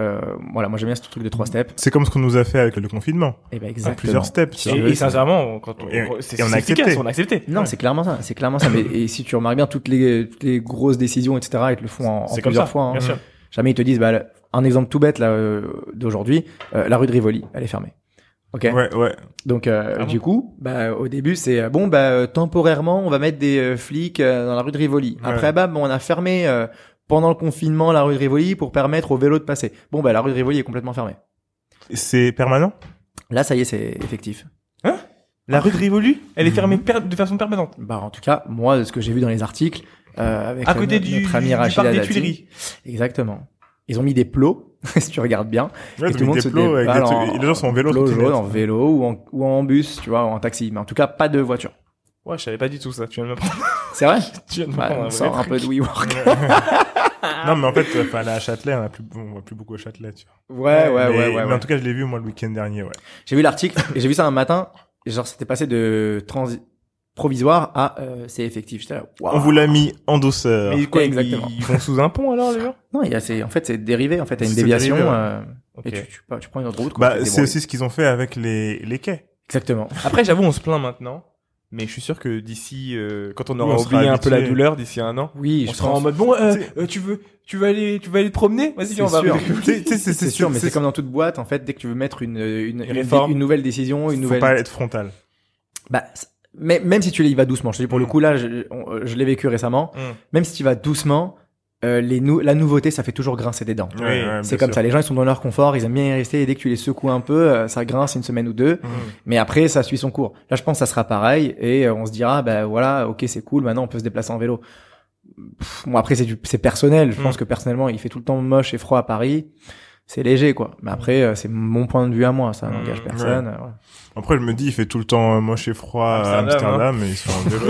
Euh, voilà, moi j'aime bien ce truc de trois steps. C'est comme ce qu'on nous a fait avec le confinement. Et ben En exactement. plusieurs steps. Et, sincèrement, quand on, Et- c'est et on a efficace, accepté. on a accepté. Non, Ouais. c'est clairement ça. C'est clairement ça. Mais et si tu remarques bien, toutes les toutes les grosses décisions, etc., ils te le font en, plusieurs ça, fois. hein. bien sûr. Jamais ils te disent, bah, un exemple tout bête là euh, d'aujourd'hui, euh, la rue de Rivoli, elle est fermée. Ok. Ouais, ouais. Donc euh, Ah bon du coup, bah au début c'est euh, bon bah euh, temporairement on va mettre des euh, flics dans la rue de Rivoli. Ouais. Après bah bon, on a fermé euh, pendant le confinement la rue de Rivoli pour permettre aux vélos de passer. Bon bah la rue de Rivoli est complètement fermée. C'est permanent? Là ça y est c'est effectif. La rue de Rivoli, elle est Mhm. fermée per- de façon permanente? Bah en tout cas moi de ce que j'ai vu dans les articles euh, avec À côté notre- du, notre ami du parc des. Tuileries. Exactement. Ils ont mis des plots *laughs* si tu regardes bien. Ouais, Et tout le monde se trucs- en- les gens sont en vélo. Trottinette. jaunes, en vélo ou en, ou en bus, tu vois, ou en taxi. Mais en tout cas, pas de voiture. Ouais, je savais pas du tout ça. Tu viens de me prendre. *laughs* C'est vrai *laughs* tu viens de me Bah, prendre on un sort un peu de WeWork. non, mais en fait, enfin, à Châtelet, on, a plus, on voit plus beaucoup à Châtelet, tu vois. Ouais, ouais, mais, ouais, ouais. mais en tout cas, je l'ai vu, moi, le week-end dernier, ouais. J'ai vu l'article et j'ai vu ça un matin. Et genre, c'était passé de transi provisoire à euh, c'est effectif. J'étais là, waouh. On vous l'a mis en douceur. Mais quoi, Exactement. Ils, vont sous un pont alors, les gens? *laughs* Non, il y a c'est en fait c'est dérivé en fait, t'as une déviation dérivé, ouais. euh, et tu, tu, prends une autre route. quoi, Bah, c'est aussi ce qu'ils ont fait avec les, les quais. exactement. *laughs* Après, j'avoue, on se plaint maintenant. Mais je suis sûr que d'ici, euh, quand on Oui, aura on sera oublié un peu la douleur, d'ici un an, Oui, on je sera en mode bon, euh, euh, tu veux, tu veux aller, tu veux aller te promener? Vas-y, C'est on va. c'est sûr, mais c'est comme dans toute boîte en fait, dès que tu veux mettre une une, une, réforme. une nouvelle décision, une Faut nouvelle pas être frontal. bah mais même si tu y vas doucement, je te dis pour le Mm. coup là, je, on- je l'ai vécu récemment. Mm. Même si tu vas doucement, euh, les nou la nouveauté, ça fait toujours grincer des dents. Ouais, ouais, bien C'est comme sûr. ça, les gens ils sont dans leur confort, ils aiment bien y rester et dès que tu les secoues un peu, euh, ça grince une semaine ou deux, Mmh. mais après ça suit son cours. Là je pense que ça sera pareil et euh, on se dira bah voilà, OK, c'est cool, maintenant on peut se déplacer en vélo. Pff, Bon après c'est du- c'est personnel, je Mm. pense que personnellement, il fait tout le temps moche et froid à Paris. C'est léger quoi. Mais après euh, c'est mon point de vue à moi, ça Mm, n'engage personne. euh. Après, je me dis, il fait tout le temps euh, moche et froid à Amsterdam, Amsterdam, mais ils sont en *laughs* vélo.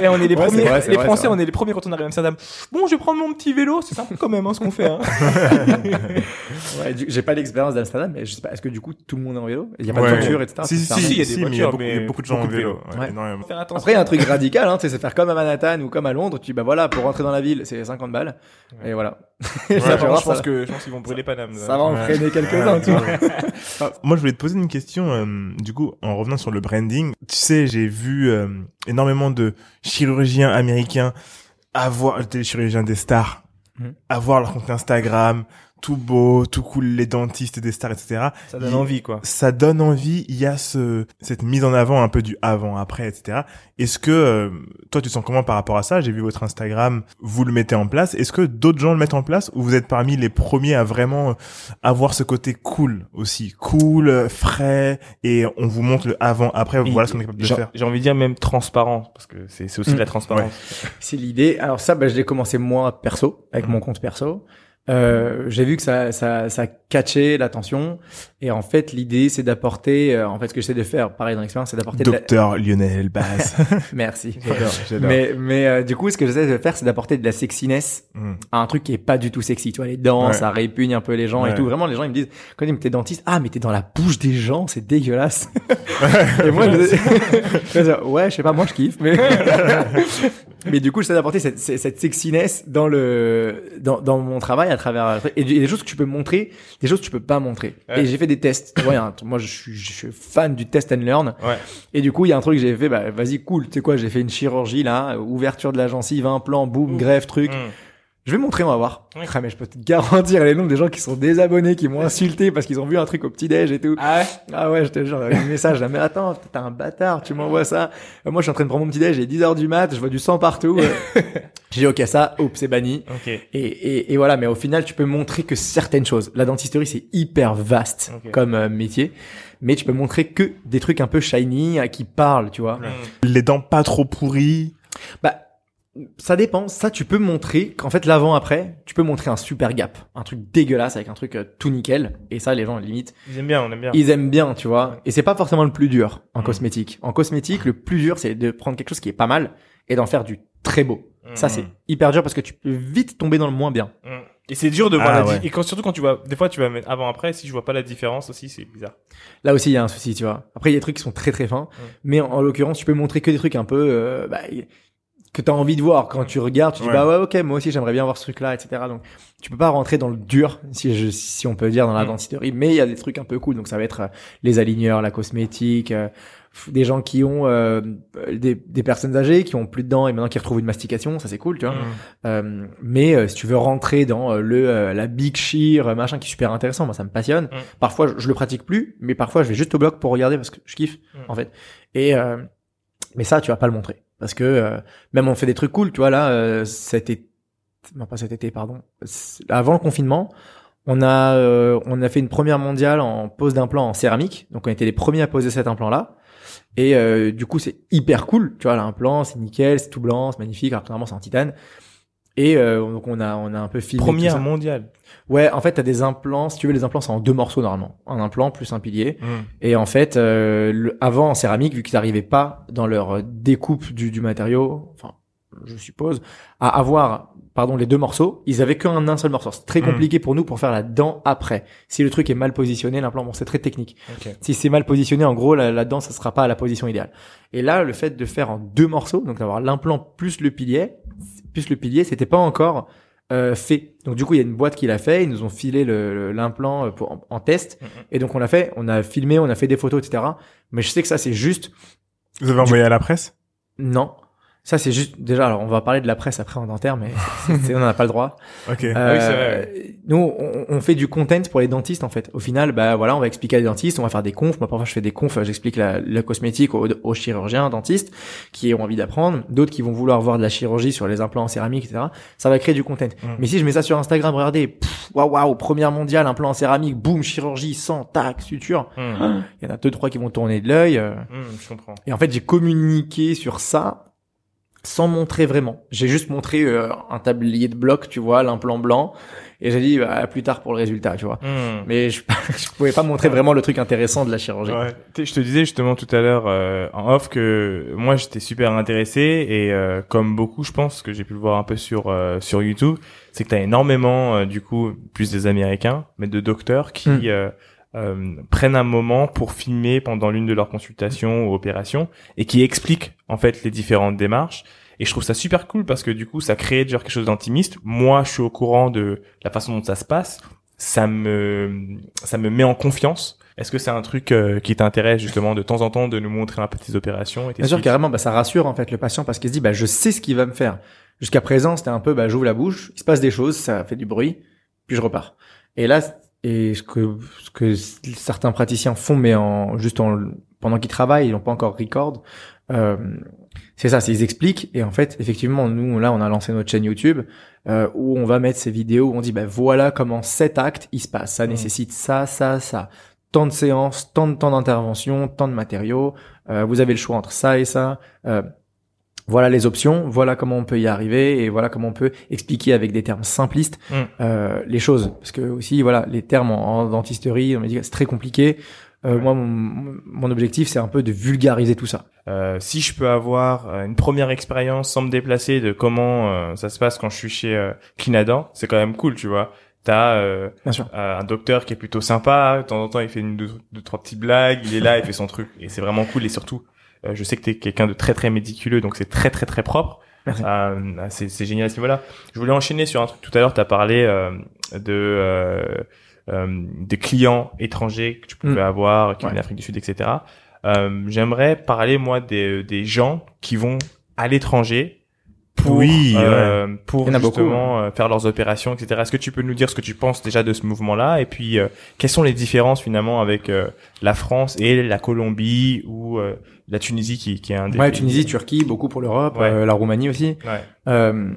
et, et on est les Ouais, premiers, vrai, les vrai, Français, on est les premiers quand on arrive à Amsterdam. Bon, je vais prendre mon petit vélo, c'est sympa quand même, hein, ce qu'on fait. Hein. *laughs* Ouais, j'ai pas l'expérience d'Amsterdam, mais je sais pas, est-ce que du coup tout le monde est en vélo? Il y a pas Ouais. de voiture, etc. Si, si, il y a des si, mais il y a voitures, beaucoup, il y a mais beaucoup de gens beaucoup en de vélo. Ouais. Faire. Après, il y a un truc radical, hein, c'est faire comme à Manhattan ou comme à Londres. Tu dis, bah voilà, pour rentrer dans la ville, c'est 50 balles. Et voilà. *laughs* Ça, je pense ça- que je pense qu'ils vont brûler Paname. Ça va en freiner quelques-uns. Moi, je voulais te poser une question, euh, du coup, en revenant sur le branding. Tu sais, j'ai vu euh, énormément de chirurgiens américains avoir, des chirurgiens des stars, Mhm. avoir leur compte Instagram, tout beau, tout cool, les dentistes des stars, etc. Ça donne envie, quoi. Ça donne envie, il y a ce, cette mise en avant un peu du avant, après, etc. Est-ce que, euh, toi, tu te sens comment par rapport à ça? J'ai vu votre Instagram, vous le mettez en place. Est-ce que d'autres gens le mettent en place ou vous êtes parmi les premiers à vraiment euh, avoir ce côté cool aussi? Cool, euh, frais, et on vous montre le avant, après, Et- voilà ce qu'on est capable de faire. j'ai envie de dire même transparent, parce que c'est c'est aussi de la Mm. transparence. C'est l'idée. Alors ça, bah, je l'ai commencé moi perso, avec mon compte perso. Euh, j'ai vu que ça, ça, ça catchait l'attention. Et en fait, l'idée, c'est d'apporter, euh, en fait, ce que j'essaie de faire, pareil dans l'expérience, c'est d'apporter la... Docteur Lionel Baz. *laughs* Merci. *laughs* j'adore. Mais, mais euh, du coup, ce que j'essaie de faire, c'est d'apporter de la sexiness Mm. à un truc qui est pas du tout sexy. Tu vois, les dents, Ouais. ça répugne un peu les gens et tout. Vraiment, les gens, ils me disent, quand ils me disent, t'es dentiste, ah, mais t'es dans la bouche des gens, c'est dégueulasse. *laughs* et moi, je, ouais, je sais pas, moi, je kiffe, mais, mais du coup, j'essaie d'apporter cette, cette cette sexiness dans le, dans, dans mon travail à travers, et des choses que tu peux montrer, des choses que tu peux pas montrer. Ouais. Et j'ai fait des tests. Tu vois, un moi, je suis, je suis fan du test and learn. Ouais. Et du coup, il y a un truc que j'ai fait, bah, vas-y, cool. Tu sais quoi, j'ai fait une chirurgie, là, ouverture de la gencive, implant, boum, greffe, truc. Mm. Je vais montrer, on va voir. Oui. Ah, mais je peux te garantir les nombres des gens qui sont désabonnés, qui m'ont insulté parce qu'ils ont vu un truc au petit-déj et tout. Ah ouais? Ah ouais, je te jure, un message, là, mais attends, t'es un bâtard, tu m'envoies ça. Euh, Moi, je suis en train de prendre mon petit-déj, j'ai 10 heures du mat, je vois du sang partout. *laughs* Euh, j'ai dit, ok, ça, oups, c'est banni. Ok. Et, et, et voilà, mais au final, tu peux montrer que certaines choses. La dentisterie, c'est hyper vaste comme euh, métier, mais tu peux montrer que des trucs un peu shiny, qui parlent, tu vois. Les dents pas trop pourries. Bah, ça dépend. Ça, tu peux montrer qu'en fait, l'avant-après, tu peux montrer un super gap. Un truc dégueulasse avec un truc euh, tout nickel. Et ça, les gens, limite, Ils aiment bien, on aime bien. ils aiment bien, tu vois. Et c'est pas forcément le plus dur en Mm. cosmétique. En cosmétique, le plus dur, c'est de prendre quelque chose qui est pas mal et d'en faire du très beau. Ça, Mm. c'est hyper dur parce que tu peux vite tomber dans le moins bien. Mm. Et c'est dur de voir Ah la ouais. Et quand, surtout quand tu vas, des fois tu vas mettre avant après, si je vois pas la différence aussi, c'est bizarre. Là aussi, il y a un souci, tu vois. Après, il y a des trucs qui sont très très fins. Mais en, en l'occurrence, tu peux montrer que des trucs un peu, euh, bah, que t'as envie de voir quand tu regardes. Tu dis, Ouais. bah ouais, ok, moi aussi, j'aimerais bien voir ce truc-là, etc. Donc, tu peux pas rentrer dans le dur, si je, si on peut dire, dans la Mm. dentisterie. Mais il y a des trucs un peu cool. Donc, ça va être euh, les aligneurs, la cosmétique, euh, des gens qui ont euh, des, des personnes âgées qui ont plus de dents et maintenant qui retrouvent une mastication, ça c'est cool, tu vois. Mm. Euh, mais euh, si tu veux rentrer dans euh, le euh, la big shear, machin qui est super intéressant, moi ça me passionne. Mm. Parfois je, je le pratique plus, mais parfois je vais juste au blog pour regarder parce que je kiffe Mm. en fait. Et euh, mais ça tu vas pas le montrer parce que euh, même on fait des trucs cool, tu vois là euh, cet été, non pas cet été pardon, avant le confinement. On a euh, on a fait une première mondiale en pose d'implant en céramique, donc on était les premiers à poser cet implant là. Et du coup, c'est hyper cool. Tu vois, l'implant, c'est nickel, c'est tout blanc, c'est magnifique. Alors que normalement, c'est en titane. Et euh, donc on a on a un peu filmé. Première mondiale. Ouais, en fait, t'as des implants. Si tu veux, les implants, c'est en deux morceaux normalement. Un implant plus un pilier. Mm. Et en fait, euh, le- avant en céramique, vu qu'ils n'arrivaient pas dans leur découpe du, du matériau, enfin, je suppose, à avoir, pardon, les deux morceaux, ils avaient qu'un un seul morceau. C'est très Mm. compliqué pour nous pour faire la dent après. Si le truc est mal positionné, l'implant, bon, c'est très technique. Si c'est mal positionné, en gros, la, la dent, ça sera pas à la position idéale. Et là, le fait de faire en deux morceaux, donc d'avoir l'implant plus le pilier, plus le pilier, c'était pas encore euh, fait. Donc du coup, il y a une boîte qui l'a fait. Ils nous ont filé l'implant euh, pour en, en test. Mhm. Et donc on l'a fait. On a filmé, on a fait des photos, etc. Mais je sais que ça, c'est juste Vous avez envoyé à la presse? Non. Ça, c'est juste déjà. Alors, on va parler de la presse après en dentaire, mais on n'en a pas le droit. *laughs* Ok. Euh, Ah oui, c'est vrai, Nous, on, on fait du content pour les dentistes en fait. Au final, bah voilà, on va expliquer à les dentistes, on va faire des confs. Moi, parfois, je fais des confs, j'explique la, la cosmétique aux, aux chirurgiens, dentistes qui ont envie d'apprendre, d'autres qui vont vouloir voir de la chirurgie sur les implants en céramique, etc. Ça va créer du content. Mm. Mais si je mets ça sur Instagram, regardez, waouh, waouh, première mondiale, implant en céramique, boum, chirurgie, sans tac, suture. Mm. *gasps* Il y en a deux trois qui vont tourner de l'œil. euh. Mm, je comprends. Et en fait, j'ai communiqué sur ça sans montrer vraiment. J'ai juste montré euh, un tablier de blocs, tu vois, l'implant blanc, et j'ai dit bah, à plus tard pour le résultat, tu vois. Mm. Mais je, *laughs* je pouvais pas montrer vraiment le truc intéressant de la chirurgie. Ouais. Je te disais justement tout à l'heure euh, en off que moi j'étais super intéressé et euh, comme beaucoup je pense que j'ai pu le voir un peu sur euh, sur YouTube, c'est que t'as énormément euh, du coup plus des Américains mais de docteurs qui Mm. Euh, prennent un moment pour filmer pendant l'une de leurs consultations ou opérations et qui expliquent en fait les différentes démarches. Et je trouve ça super cool parce que du coup, ça crée genre quelque chose d'intimiste. Moi, je suis au courant de la façon dont ça se passe. Ça me, ça me met en confiance. Est-ce que c'est un truc euh, qui t'intéresse justement de temps en temps de nous montrer un peu tes opérations et tes Bien sûr, carrément, bah, ça rassure en fait le patient parce qu'il se dit, bah, je sais ce qu'il va me faire. Jusqu'à présent, c'était un peu, bah, j'ouvre la bouche, il se passe des choses, ça fait du bruit, puis je repars. Et là, et ce que, ce que certains praticiens font, mais en juste en pendant qu'ils travaillent, ils n'ont pas encore record. Euh, c'est ça, c'est ils expliquent et en fait, effectivement, nous là, on a lancé notre chaîne YouTube euh, où on va mettre ces vidéos où on dit, bah voilà comment cet acte il se passe. Ça Mm. nécessite ça, ça, ça. Tant de séances, tant de temps d'intervention, tant de matériaux. Euh, vous avez le choix entre ça et ça. Voilà les options, voilà comment on peut y arriver et voilà comment on peut expliquer avec des termes simplistes Mm. euh, les choses. Parce que aussi, voilà, les termes en, en dentisterie, on m'a dit c'est très compliqué. Euh, Moi, mon, mon objectif, c'est un peu de vulgariser tout ça. Euh, si je peux avoir euh, une première expérience sans me déplacer de comment euh, ça se passe quand je suis chez euh, Clinadan, c'est quand même cool, tu vois. T'as euh, un docteur qui est plutôt sympa, de temps en temps il fait une deux, deux, trois petites blagues, il est là, il fait son truc et c'est vraiment cool et surtout je sais que t'es quelqu'un de très très méticuleux donc c'est très très très propre. Euh, c'est génial à ce niveau-là. Je voulais enchaîner sur un truc tout à l'heure, t'as parlé euh, de euh, euh, des clients étrangers que tu pouvais Mm. avoir qui Ouais. viennent d'Afrique du Sud etc. Euh, j'aimerais parler moi des des gens qui vont à l'étranger pour Oui, euh, pour beaucoup, justement euh, faire leurs opérations etc. Est-ce que tu peux nous dire ce que tu penses déjà de ce mouvement-là? Et puis euh, quelles sont les différences finalement avec euh, la France et la Colombie ou euh, la Tunisie qui qui est un des Ouais, pays- Tunisie, Turquie, beaucoup pour l'Europe, Ouais. euh, la Roumanie aussi. Ouais. Euh,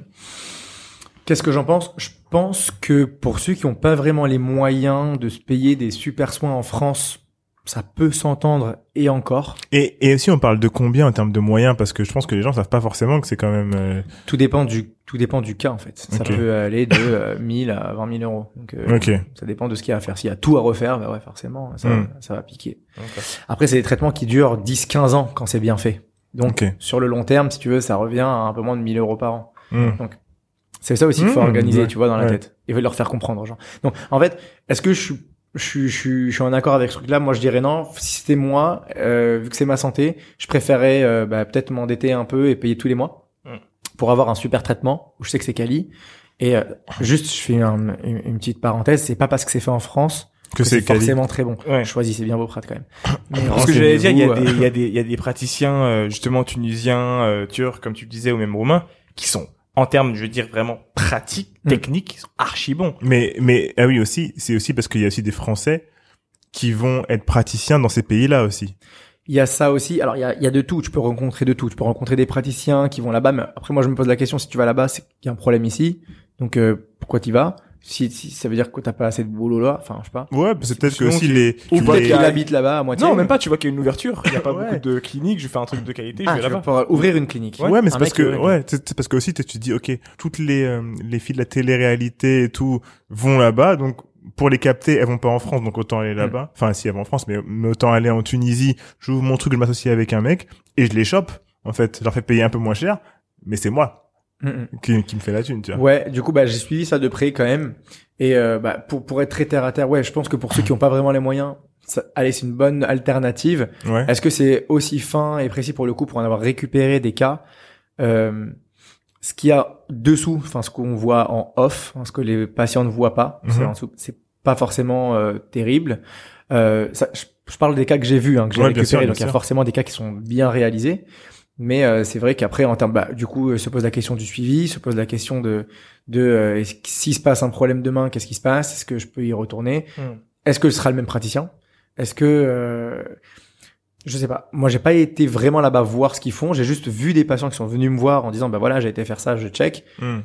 Qu'est-ce que j'en pense? Je pense que pour ceux qui n'ont pas vraiment les moyens de se payer des super soins en France, ça peut s'entendre et encore. Et, et aussi, on parle de combien en termes de moyens? Parce que je pense que les gens savent pas forcément que c'est quand même... euh, Tout dépend du tout dépend du cas en fait. Ça peut aller de euh, 1000 à 20 000 euros. Donc euh, Ok. ça dépend de ce qu'il y a à faire. S'il y a tout à refaire, bah ouais forcément ça, Mm. ça va piquer. Ok. Après c'est des traitements qui durent 10-15 ans quand c'est bien fait. Donc sur le long terme, si tu veux, ça revient à un peu moins de 1000 euros par an. Hmm. C'est ça aussi qu'il faut Mmh, organiser, ouais, tu vois, dans la ouais. tête. Et leur faire comprendre aux gens. Donc, en fait, est-ce que je suis, je suis, je suis, je suis en accord avec ce truc-là Moi, je dirais non. Si c'était moi, euh, vu que c'est ma santé, je préférais euh, bah, peut-être m'endetter un peu et payer tous les mois Mmh. pour avoir un super traitement où je sais que c'est quali. Et euh, juste, je fais un- une, une petite parenthèse. C'est pas parce que c'est fait en France Que que c'est forcément très bon. Ouais. Choisissez bien vos prêts quand même. *coughs* Mais Parce que j'allais dire, il y a des, euh, il y a *laughs* des, il y a des praticiens euh, justement tunisiens, euh, turcs, comme tu le disais, ou même roumains, qui sont en termes, je veux dire vraiment pratiques, Mm. techniques, ils sont archi bons. Mais, mais, ah oui, aussi, c'est aussi parce qu'il y a aussi des Français qui vont être praticiens dans ces pays-là aussi. Il y a ça aussi. Alors, il y a, il y a de tout. Tu peux rencontrer de tout. Tu peux rencontrer des praticiens qui vont là-bas. Mais après, moi, je me pose la question, si tu vas là-bas, c'est qu'il y a un problème ici. Donc, euh, pourquoi tu vas? Si, si ça veut dire que t'as pas assez de boulot là, enfin je sais pas. Ouais, c'est peut-être que aussi tu- les, Ou tu peut-être les- qu'il habite là-bas à moitié. Non, même pas. Tu vois qu'il y a une ouverture. Il y a pas *laughs* Ouais. beaucoup de cliniques. Je fais un truc de qualité. je Ah, vais tu vas là-bas. pouvoir ouvrir une clinique. Ouais, mais c'est parce que une ouais, c'est parce que aussi tu te dis ok, toutes les euh, les filles de la télé-réalité et tout vont là-bas, donc pour les capter, elles vont pas en France, donc autant Mm. aller là-bas. Enfin, si elles vont en France, mais, mais autant aller en Tunisie. J'ouvre mon truc, je m'associe avec un mec et je les chope. En fait, je leur fais payer un peu moins cher, mais c'est moi Mm, mm. Qui, qui me fait la thune, tu vois. Ouais, du coup, bah, j'ai suivi ça de près quand même. Et euh, bah, pour pour être très terre à terre, ouais, je pense que pour ceux qui ont pas vraiment les moyens, ça, allez, c'est une bonne alternative. Ouais. Est-ce que c'est aussi fin et précis pour le coup pour en avoir récupéré des cas? Euh, Ce qu'il y a dessous, enfin ce qu'on voit en off, hein, ce que les patients ne voient pas, c'est Mhm. c'est pas forcément euh, terrible. Euh, ça, je, je parle des cas que j'ai vus, hein, que j'ai Ouais, récupérés, donc il y a forcément des cas qui sont bien réalisés. Mais euh, c'est vrai qu'après, en termes, bah, du coup, euh, se pose la question du suivi, se pose la question de, de euh, s'il se passe un problème demain, qu'est-ce qui se passe? Est-ce que je peux y retourner? Hmm. Est-ce que ce sera le même praticien? Est-ce que euh, je sais pas. Moi, j'ai pas été vraiment là-bas voir ce qu'ils font. J'ai juste vu des patients qui sont venus me voir en disant, bah voilà, j'ai été faire ça, je check. Hmm.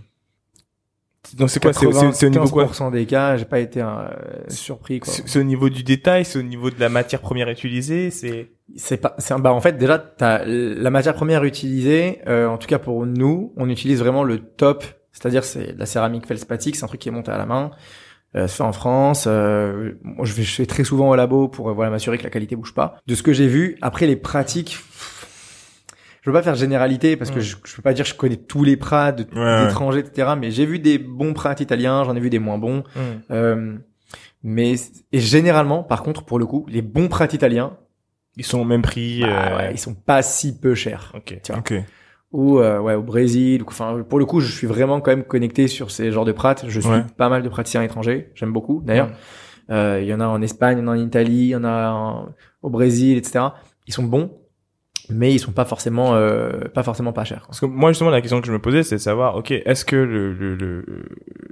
Donc c'est quoi? C'est au niveau quoi? 95% des cas, j'ai pas été euh, surpris. c'est au niveau du détail. C'est au niveau de la matière première utilisée. C'est C'est pas, c'est bah en fait déjà t'as la matière première utilisée, euh, en tout cas pour nous, on utilise vraiment le top, c'est-à-dire c'est la céramique feldspathik, c'est un truc qui est monté à la main, euh, fait en France. Euh, moi je vais, je fais très souvent au labo pour euh, voilà m'assurer que la qualité bouge pas. De ce que j'ai vu, après les pratiques, je veux pas faire généralité parce que Mm. je, je peux pas dire que je connais tous les prats Ouais, d'étrangers etc. Mais j'ai vu des bons prats italiens, j'en ai vu des moins bons. Hmm. Euh, mais et généralement, par contre, pour le coup, les bons prats italiens, ils sont au même prix. bah, euh, ouais, ils sont pas si peu chers. Ok. Tu vois. Ok. Ou euh, ouais, au Brésil. Enfin, pour le coup, je suis vraiment quand même connecté sur ces genres de prats. Je suis Ouais. pas mal de praticiens étrangers. J'aime beaucoup. D'ailleurs, Euh, il y en a en Espagne, il y en a en Italie, il y en a en- au Brésil, etc. Ils sont bons, mais ils sont pas forcément euh, pas forcément pas chers. Parce que moi justement la question que je me posais c'est de savoir ok est-ce que le, le le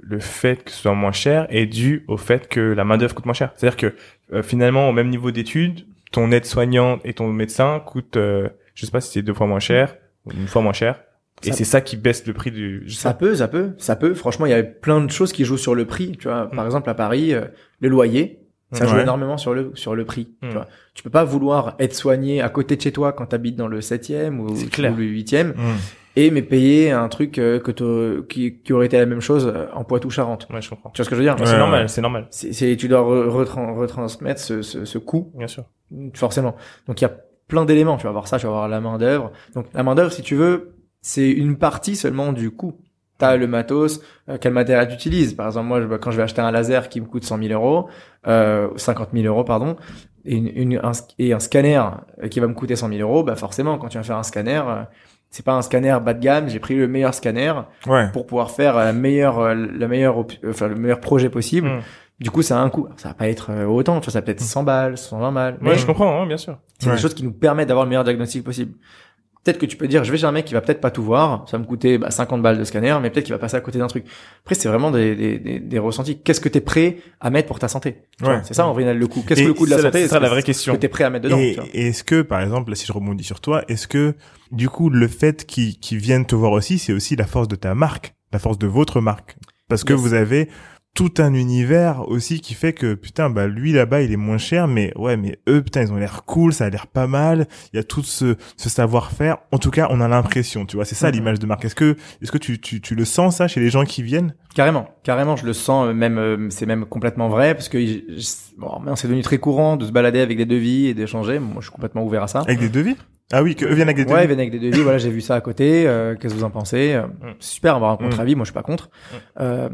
le fait que ce soit moins cher est dû au fait que la main d'œuvre coûte moins cher? C'est-à-dire que euh, finalement au même niveau d'études ton aide soignante et ton médecin coûtent euh, je sais pas si c'est deux fois moins cher ou une fois moins cher et c'est ça qui baisse le prix du Ça peut, ça peut, ça peut. Franchement, il y a plein de choses qui jouent sur le prix. Tu vois, par Mm. exemple à Paris, euh, le loyer, ça joue Ouais. énormément sur le sur le prix. Mm. Tu vois, tu peux pas vouloir être soigné à côté de chez toi quand t'habites dans le septième ou, le huitième Hmm. Et mais payer un truc euh, que qui, qui aurait été la même chose euh, en Poitou-Charentes. ouais je comprends Tu vois ce que je veux dire? C'est Ouais, normal ouais. c'est normal C'est c'est- tu dois re- retran- retransmettre ce, ce, ce coût bien sûr forcément. Donc il y a plein d'éléments. Tu vas voir ça, tu vas voir la main d'œuvre. Donc la main d'œuvre, si tu veux, c'est une partie seulement du coût. T'as le matos, euh, quel matériel tu utilises. Par exemple, moi, je- quand je vais acheter un laser qui me coûte 100 000 euros, euh, 50 000 euros, pardon, et, une, une- un, et un scanner euh, qui va me coûter 100 000 euros, bah forcément, quand tu vas faire un scanner, euh, c'est pas un scanner bas de gamme. J'ai pris le meilleur scanner Ouais. pour pouvoir faire la meilleure, euh, la meilleure, op- enfin le meilleur projet possible. Mm. Du coup, ça a un coût. Ça va pas être euh, autant, tu vois, ça va peut-être 100 balles, 120 balles. ouais mais je comprends hein, bien sûr c'est Ouais. des choses qui nous permettent d'avoir le meilleur diagnostic possible. Peut-être que tu peux dire, je vais chez un mec qui va peut-être pas tout voir, ça va me coûter bah, 50 balles de scanner, mais peut-être qu'il va passer à côté d'un truc. Après, c'est vraiment des, des, des, des ressentis. Qu'est-ce que tu es prêt à mettre pour ta santé? Ouais. C'est ça en vrai le coût. Qu'est-ce que le coût de la santé? c'est ça la vraie question. que tu es prêt à mettre dedans Et, est-ce que, par exemple, si je rebondis sur toi, est-ce que, du coup, le fait qu'ils qu'ils viennent te voir aussi, c'est aussi la force de ta marque, la force de votre marque? Parce que vous avez tout un univers aussi qui fait que, putain, bah, lui, là-bas, il est moins cher, mais ouais, mais eux, putain, ils ont l'air cool, ça a l'air pas mal, il y a tout ce, ce savoir-faire. En tout cas, on a l'impression, tu vois, c'est ça Mhm. l'image de marque. Est-ce que, est-ce que tu, tu, tu le sens, ça, chez les gens qui viennent? Carrément, carrément, je le sens euh, même, euh, c'est même complètement vrai parce que je- bon, c'est devenu très courant de se balader avec des devis et d'échanger. Moi, je suis complètement ouvert à ça. Avec des devis? Ah oui, que viennent avec des Ouais, ils devis viennent avec des devis. voilà, j'ai vu ça à côté. euh, Qu'est-ce que vous en pensez? Euh, C'est super avoir un contre-avis. Moi, je suis pas contre. Euh,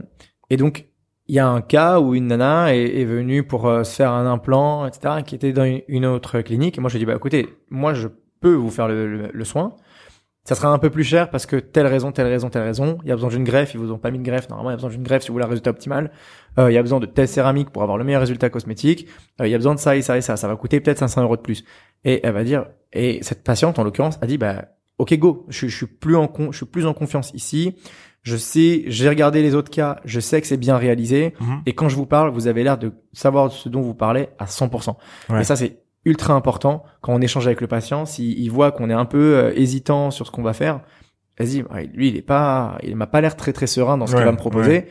et donc, il y a un cas où une nana est, venue pour euh, se faire un implant, etc., qui était dans une, autre clinique. Et moi, je lui ai dit, bah écoutez, moi, je peux vous faire le, soin. Ça sera un peu plus cher parce que telle raison, telle raison, telle raison. Il y a besoin d'une greffe. Ils vous ont pas mis de greffe. Normalement, il y a besoin d'une greffe si vous voulez un résultat optimal. Euh, il y a besoin de telle céramique pour avoir le meilleur résultat cosmétique. Euh, il y a besoin de ça et ça et ça. Ça va coûter peut-être 500 euros de plus. Et elle va dire, et cette patiente, en l'occurrence, a dit, bah, ok, go. Je, suis plus en je suis plus en confiance ici. Je sais, j'ai regardé les autres cas. Je sais que c'est bien réalisé. Mhm. Et quand je vous parle, vous avez l'air de savoir ce dont vous parlez à 100%. Ouais. Et ça, c'est ultra important quand on échange avec le patient. S'il il voit qu'on est un peu euh, hésitant sur ce qu'on va faire, vas-y, lui, il est pas, il m'a pas l'air très très serein dans ce qu'il va me proposer.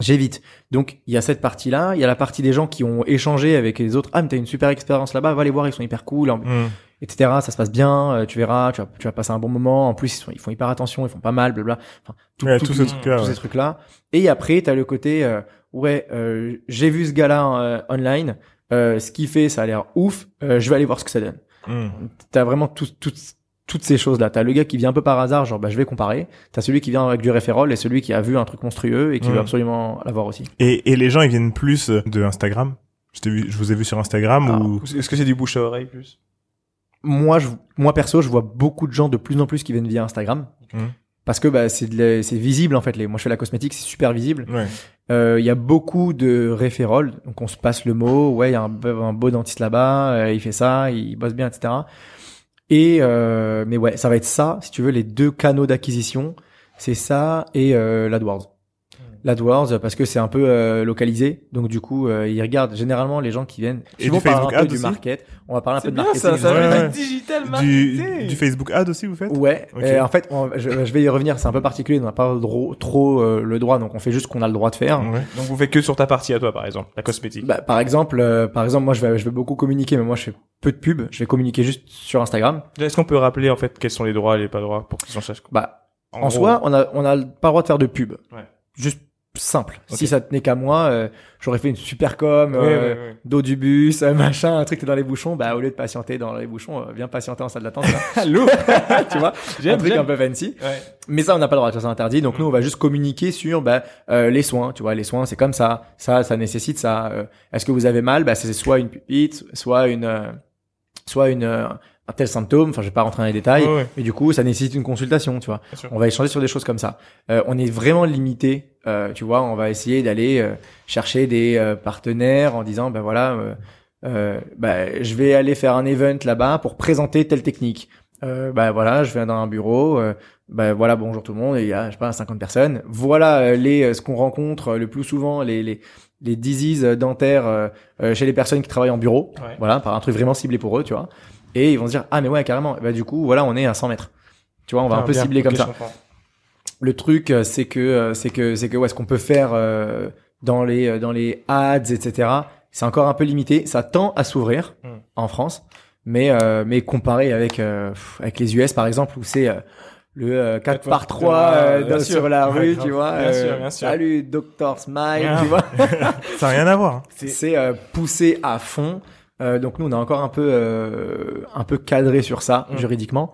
j'évite. Donc il y a cette partie-là, il y a la partie des gens qui ont échangé avec les autres. Ah mais t'as une super expérience là-bas, va les voir, ils sont hyper cool, Mm. etc. Ça se passe bien, euh, tu verras, tu vas, tu vas passer un bon moment. En plus ils, sont, ils font hyper attention, ils font pas mal, blabla. Enfin, tout, Ouais, tout- tous ces trucs-là, tous ouais. ces trucs-là. Et après t'as le côté, euh, ouais, euh, j'ai vu ce gars-là euh, online, euh, ce qu'il fait, ça a l'air ouf. euh, je vais aller voir ce que ça donne. Mm. T'as vraiment tout, tout- toutes ces choses-là. T'as le gars qui vient un peu par hasard, genre bah je vais comparer. T'as celui qui vient avec du référol et celui qui a vu un truc monstrueux et qui veut absolument l'avoir aussi. Et, et les gens, ils viennent plus de Instagram? Je, t'ai vu, je vous ai vu sur Instagram Ah. ou... Est-ce que c'est du bouche à oreille plus? Moi, je, moi perso, je vois beaucoup de gens de plus en plus qui viennent via Instagram. Mhm. Parce que bah, c'est de la- c'est visible en fait. Les, moi, je fais la cosmétique, c'est super visible. Ouais. Euh, Il y a beaucoup de référoles, donc on se passe le mot. Ouais, il y a un beau dentiste là-bas, euh, il fait ça, il bosse bien, etc. Et euh, mais ouais, ça va être ça, si tu veux, les deux canaux d'acquisition, c'est ça et euh, l'AdWords. L'AdWords parce que c'est un peu euh, localisé, donc du coup euh, ils regardent généralement les gens qui viennent. Et du Facebook un peu Ads du aussi market. On va parler un peu de marketing. ça, ça Ouais, veut ouais. dire digital marketing. du Facebook Ad aussi, vous faites? Ouais. Ok. euh, en fait, on- je, je vais y revenir. C'est un peu particulier. On n'a pas le trop euh, le droit, donc on fait juste ce qu'on a le droit de faire. Ouais. Donc vous faites que sur ta partie à toi par exemple, la cosmétique. Bah, par exemple, euh, par exemple, moi je vais, je vais beaucoup communiquer, mais moi je fais peu de pub. Je vais communiquer juste sur Instagram. Est-ce qu'on peut rappeler en fait quels sont les droits et les pas droits pour qu'ils en sachent Bah, en, gros. soi, on a, on a pas le droit de faire de pub. Ouais. Juste simple. Si ça tenait qu'à moi, euh, j'aurais fait une super com, euh, ouais, ouais. dos du bus, euh, machin, un truc t'es dans les bouchons. Bah, au lieu de patienter dans les bouchons, euh, viens patienter en salle d'attente. *laughs* Allô? *laughs* Tu vois, un truc un peu fancy. Mais ça, on n'a pas le droit, ça c'est interdit. Donc nous, on va juste communiquer sur bah, euh, les soins. Tu vois, les soins, c'est comme ça. Ça, ça nécessite ça. Euh, Est-ce que vous avez mal? Bah, c'est soit une pupite, soit une, euh, soit une euh, un tel symptôme. Enfin, je vais pas rentrer dans les détails. Ouais, Mais du coup, ça nécessite une consultation. Tu vois, on va échanger sur des choses comme ça. Euh, on est vraiment limité. Euh, tu vois, on va essayer d'aller euh, chercher des euh, partenaires en disant, ben voilà. Euh, euh, bah, je vais aller faire un event là-bas pour présenter telle technique. Euh, bah voilà, je viens dans un bureau. Euh, bah voilà, bonjour tout le monde. Il y a je sais pas 50 personnes. Voilà les ce qu'on rencontre le plus souvent les les les diseases dentaires chez les personnes qui travaillent en bureau. Ouais. Voilà, par un truc vraiment ciblé pour eux, tu vois. Et ils vont se dire ah mais ouais carrément. Bah du coup voilà, on est à 100 mètres. Tu vois, on va Ah, un peu bien. cibler comme ça. Le truc, euh, c'est que euh, c'est que c'est que ouais, ce qu'on peut faire euh, dans les euh, dans les ads, etc. C'est encore un peu limité. Ça tend à s'ouvrir Hmm. en France, mais euh, mais comparé avec euh, avec les US par exemple où c'est euh, le euh, 4 Quatre par par 3 trois, euh, bien dans- sûr. sur la rue, tu vois. Bien euh, sûr, bien sûr. Salut Dr Smile, Ah. tu vois. *laughs* Ça n'a rien à voir. hein. c'est euh, poussé à fond. Euh, donc nous on est encore un peu euh, un peu cadré sur ça Mm. juridiquement.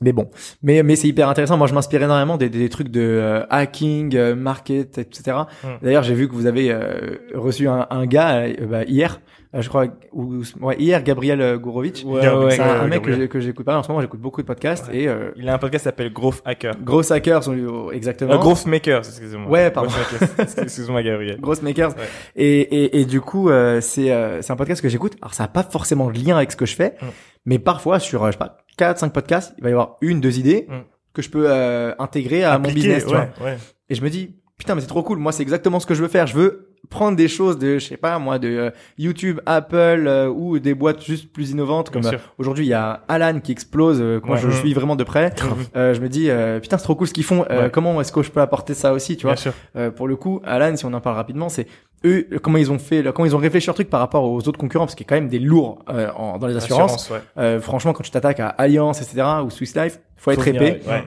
Mais bon, mais mais c'est hyper intéressant. Moi, je m'inspire énormément des, des trucs de euh, hacking, euh, market, etc. Mm. D'ailleurs, j'ai vu que vous avez euh, reçu un, un gars bah, hier, je crois, ou ouais, hier, Gabriel euh, Gourovitch. Ouais, c'est ouais, un, mec que Gabriel. j'ai- que j'écoute pas. En ce moment, j'écoute beaucoup de podcasts Ouais. et euh, Il a un podcast qui s'appelle Growth Hacker. Hackers sont oh, exactement. Euh, Growth Makers, excusez-moi. Ouais, pardon. Growth Makers. *laughs* Excuse-moi, Gabriel. Grosse makers. Ouais. Et, et, et du coup, euh, c'est euh, c'est un podcast que j'écoute. Alors, ça n'a pas forcément de lien avec ce que je fais, Mm. mais parfois, sur, euh, je sais pas, 4, 5 podcasts, il va y avoir une, deux idées Mm. que je peux euh, intégrer à mon business, tu vois. ouais, ouais. Et je me dis, putain, mais c'est trop cool. Moi, c'est exactement ce que je veux faire. Je veux prendre des choses de, je sais pas, moi, de euh, YouTube, Apple euh, ou des boîtes juste plus innovantes. Comme euh, aujourd'hui, il y a Alan qui explose. euh, que moi, Ouais. je Mm. suis vraiment de près. *laughs* Euh, je me dis, euh, putain, c'est trop cool ce qu'ils font. Euh, Ouais. Comment est-ce que je peux apporter ça aussi, tu vois? Bien sûr. euh, pour le coup, Alan, si on en parle rapidement, c'est eux comment ils ont fait, comment ils ont réfléchi leur truc par rapport aux autres concurrents, parce qu'il y a quand même des lourds euh, en- dans les assurances. Assurance, ouais. Euh, franchement, quand tu t'attaques à Allianz, etc., ou Swiss Life, faut être Faut venir épais. ouais.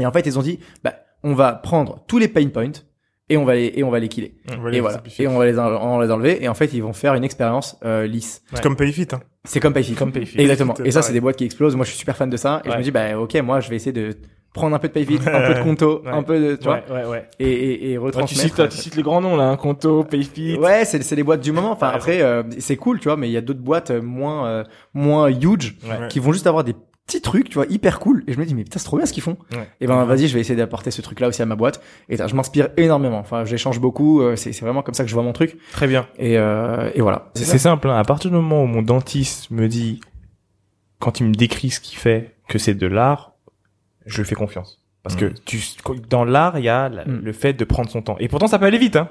Et en fait, ils ont dit, bah, on va prendre tous les pain points et on va les et on va les killer. On va et voilà. Et on va les, en- on les enlever. Et en fait, ils vont faire une expérience euh, lisse. C'est comme Payfit. Hein. C'est comme Payfit. Comme Payfit. Exactement. Et ça, c'est des boîtes qui explosent. Moi, je suis super fan de ça. Et je me dis, bah, ok, moi, je vais essayer de prendre un peu de Payfit, un peu de *laughs* Conto, Ouais. un peu de, tu vois, Ouais, ouais, ouais. et, et, et Ouais, tu retransmettre. cites, tu cites les grands noms, là, hein, Conto, Payfit. Ouais, c'est c'est les boîtes du moment. Enfin après euh, c'est cool, tu vois, mais il y a d'autres boîtes euh, moins euh, moins huge Ouais. qui vont juste avoir des petits trucs, tu vois, hyper cool. Et je me dis mais putain c'est trop bien ce qu'ils font. Ouais. Et ben vas-y, je vais essayer d'apporter ce truc-là aussi à ma boîte. Et je m'inspire énormément. Enfin, j'échange beaucoup. euh, c'est c'est vraiment comme ça que je vois mon truc. Très bien. Et euh, et voilà. C'est c'est simple, hein. À partir du moment où mon dentiste me dit, quand il me décrit ce qu'il fait, que c'est de l'art, je lui fais confiance. Parce que tu, dans l'art, il y a la- Mm. le fait de prendre son temps. Et pourtant, ça peut aller vite, hein.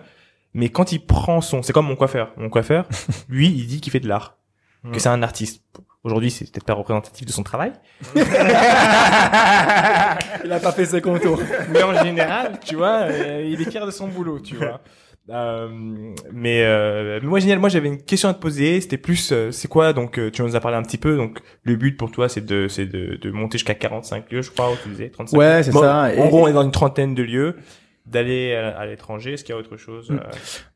Mais quand il prend son, c'est comme mon coiffeur. Mon coiffeur, *laughs* lui, il dit qu'il fait de l'art. Mm. Que c'est un artiste. Aujourd'hui, c'est peut-être pas représentatif de son travail. *laughs* Il a pas fait ses contours. Mais en général, tu vois, euh, il est fier de son boulot, tu vois. Euh, mais, euh, mais moi génial moi j'avais une question à te poser c'était plus euh, c'est quoi donc tu nous as parlé un petit peu donc le but pour toi c'est de c'est de, de monter jusqu'à 45 lieux je crois où tu disais 35 Ouais, c'est Bon, ça. en gros on est dans une trentaine de lieux d'aller à, à l'étranger est-ce qu'il y a autre chose Mm.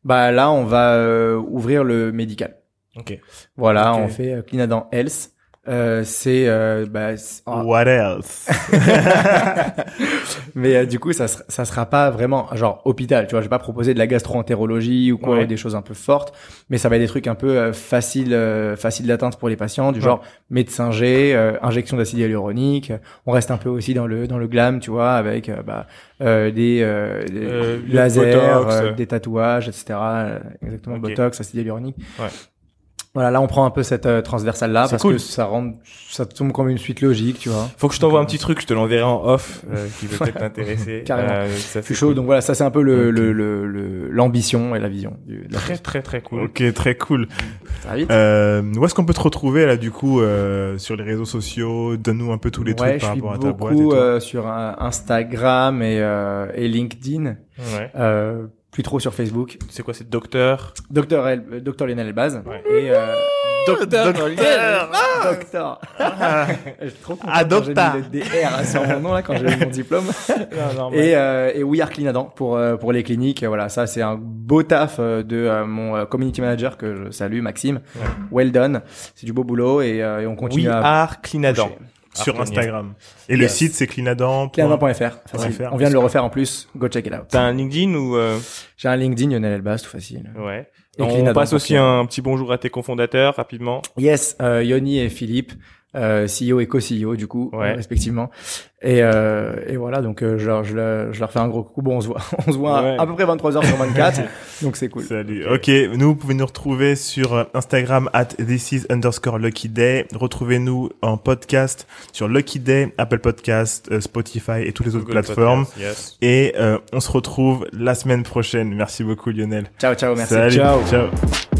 Bah là, on va euh, ouvrir le médical. Ok Voilà, on fait euh, Clinadan Health. Euh, c'est euh, bah, ah, What else? *laughs* Mais euh, du coup ça sera, ça sera pas vraiment genre hôpital tu vois je vais pas proposer de la gastro-entérologie ou quoi Ouais. ou des choses un peu fortes mais ça va être des trucs un peu euh, faciles euh, faciles d'atteinte pour les patients du Ouais. genre médecin G euh, injection d'acide hyaluronique on reste un peu aussi dans le dans le glam tu vois avec euh, bah, euh, des, euh, des Euh, lasers botox. euh, des tatouages etc exactement botox acide hyaluronique Ouais. Voilà là on prend un peu cette euh, transversale là parce cool. que ça rend ça tombe comme une suite logique tu vois faut que je t'envoie un petit truc je te l'enverrai en off euh, *laughs* qui peut peut-être t'intéresser Carrément. Euh, ça, je c'est suis chaud cool. donc voilà ça c'est un peu le le- le- le- l'ambition et la vision du, la très très très cool Ok, très cool. Ça va vite. Euh, où est-ce qu'on peut te retrouver là du coup euh, sur les réseaux sociaux? Donne-nous un peu tous les ouais, trucs je par suis rapport à ta boîte. Et beaucoup tout. euh, sur Instagram et, euh, et LinkedIn, ouais euh, plus trop sur Facebook. c'est quoi c'est docteur? Docteur El, euh, Docteur Lionel Elbaz Ouais. et euh, Docteur Docteur. Lionel- Docteur. *laughs* Je suis trop content quand j'ai mis le DR sur mon nom là quand j'ai eu mon *laughs* diplôme. Non, normal. Et, euh, et We Are Clean Adam pour euh, pour les cliniques. Voilà, ça c'est un beau taf euh, de euh, mon euh, community manager que je salue, Maxime. Ouais. Well done. C'est du beau boulot et, euh, et on continue We à are Clinadan. pousser. Sur. Instagram. Et le Yes. site c'est clinadan. Cleanadan.fr. facile. .fr, On vient de le refaire en plus. Go check it out. T'as un LinkedIn ou euh... J'ai un LinkedIn, Lionel Elbaz, tout facile. ouais. Et On passe aussi un petit bonjour à tes cofondateurs rapidement. Yes, euh, Yoni et Philippe, euh, CEO et co-CEO du coup, Ouais. euh, respectivement. Et, euh, et voilà, donc euh, je, leur, je, leur, je leur fais un gros coucou. Bon, on se voit, *laughs* on se voit Ouais. à, à peu près 23 heures sur 24, *laughs* donc c'est cool. Salut. Ok, nous vous pouvez nous retrouver sur euh, Instagram at this is underscore lucky day. Retrouvez-nous en podcast sur Lucky Day, Apple Podcast, euh, Spotify et toutes les autres Google plateformes. Podcast, yes. Et euh, on se retrouve la semaine prochaine. Merci beaucoup Lionel. Ciao, ciao, merci. Salut. Ciao. Ciao.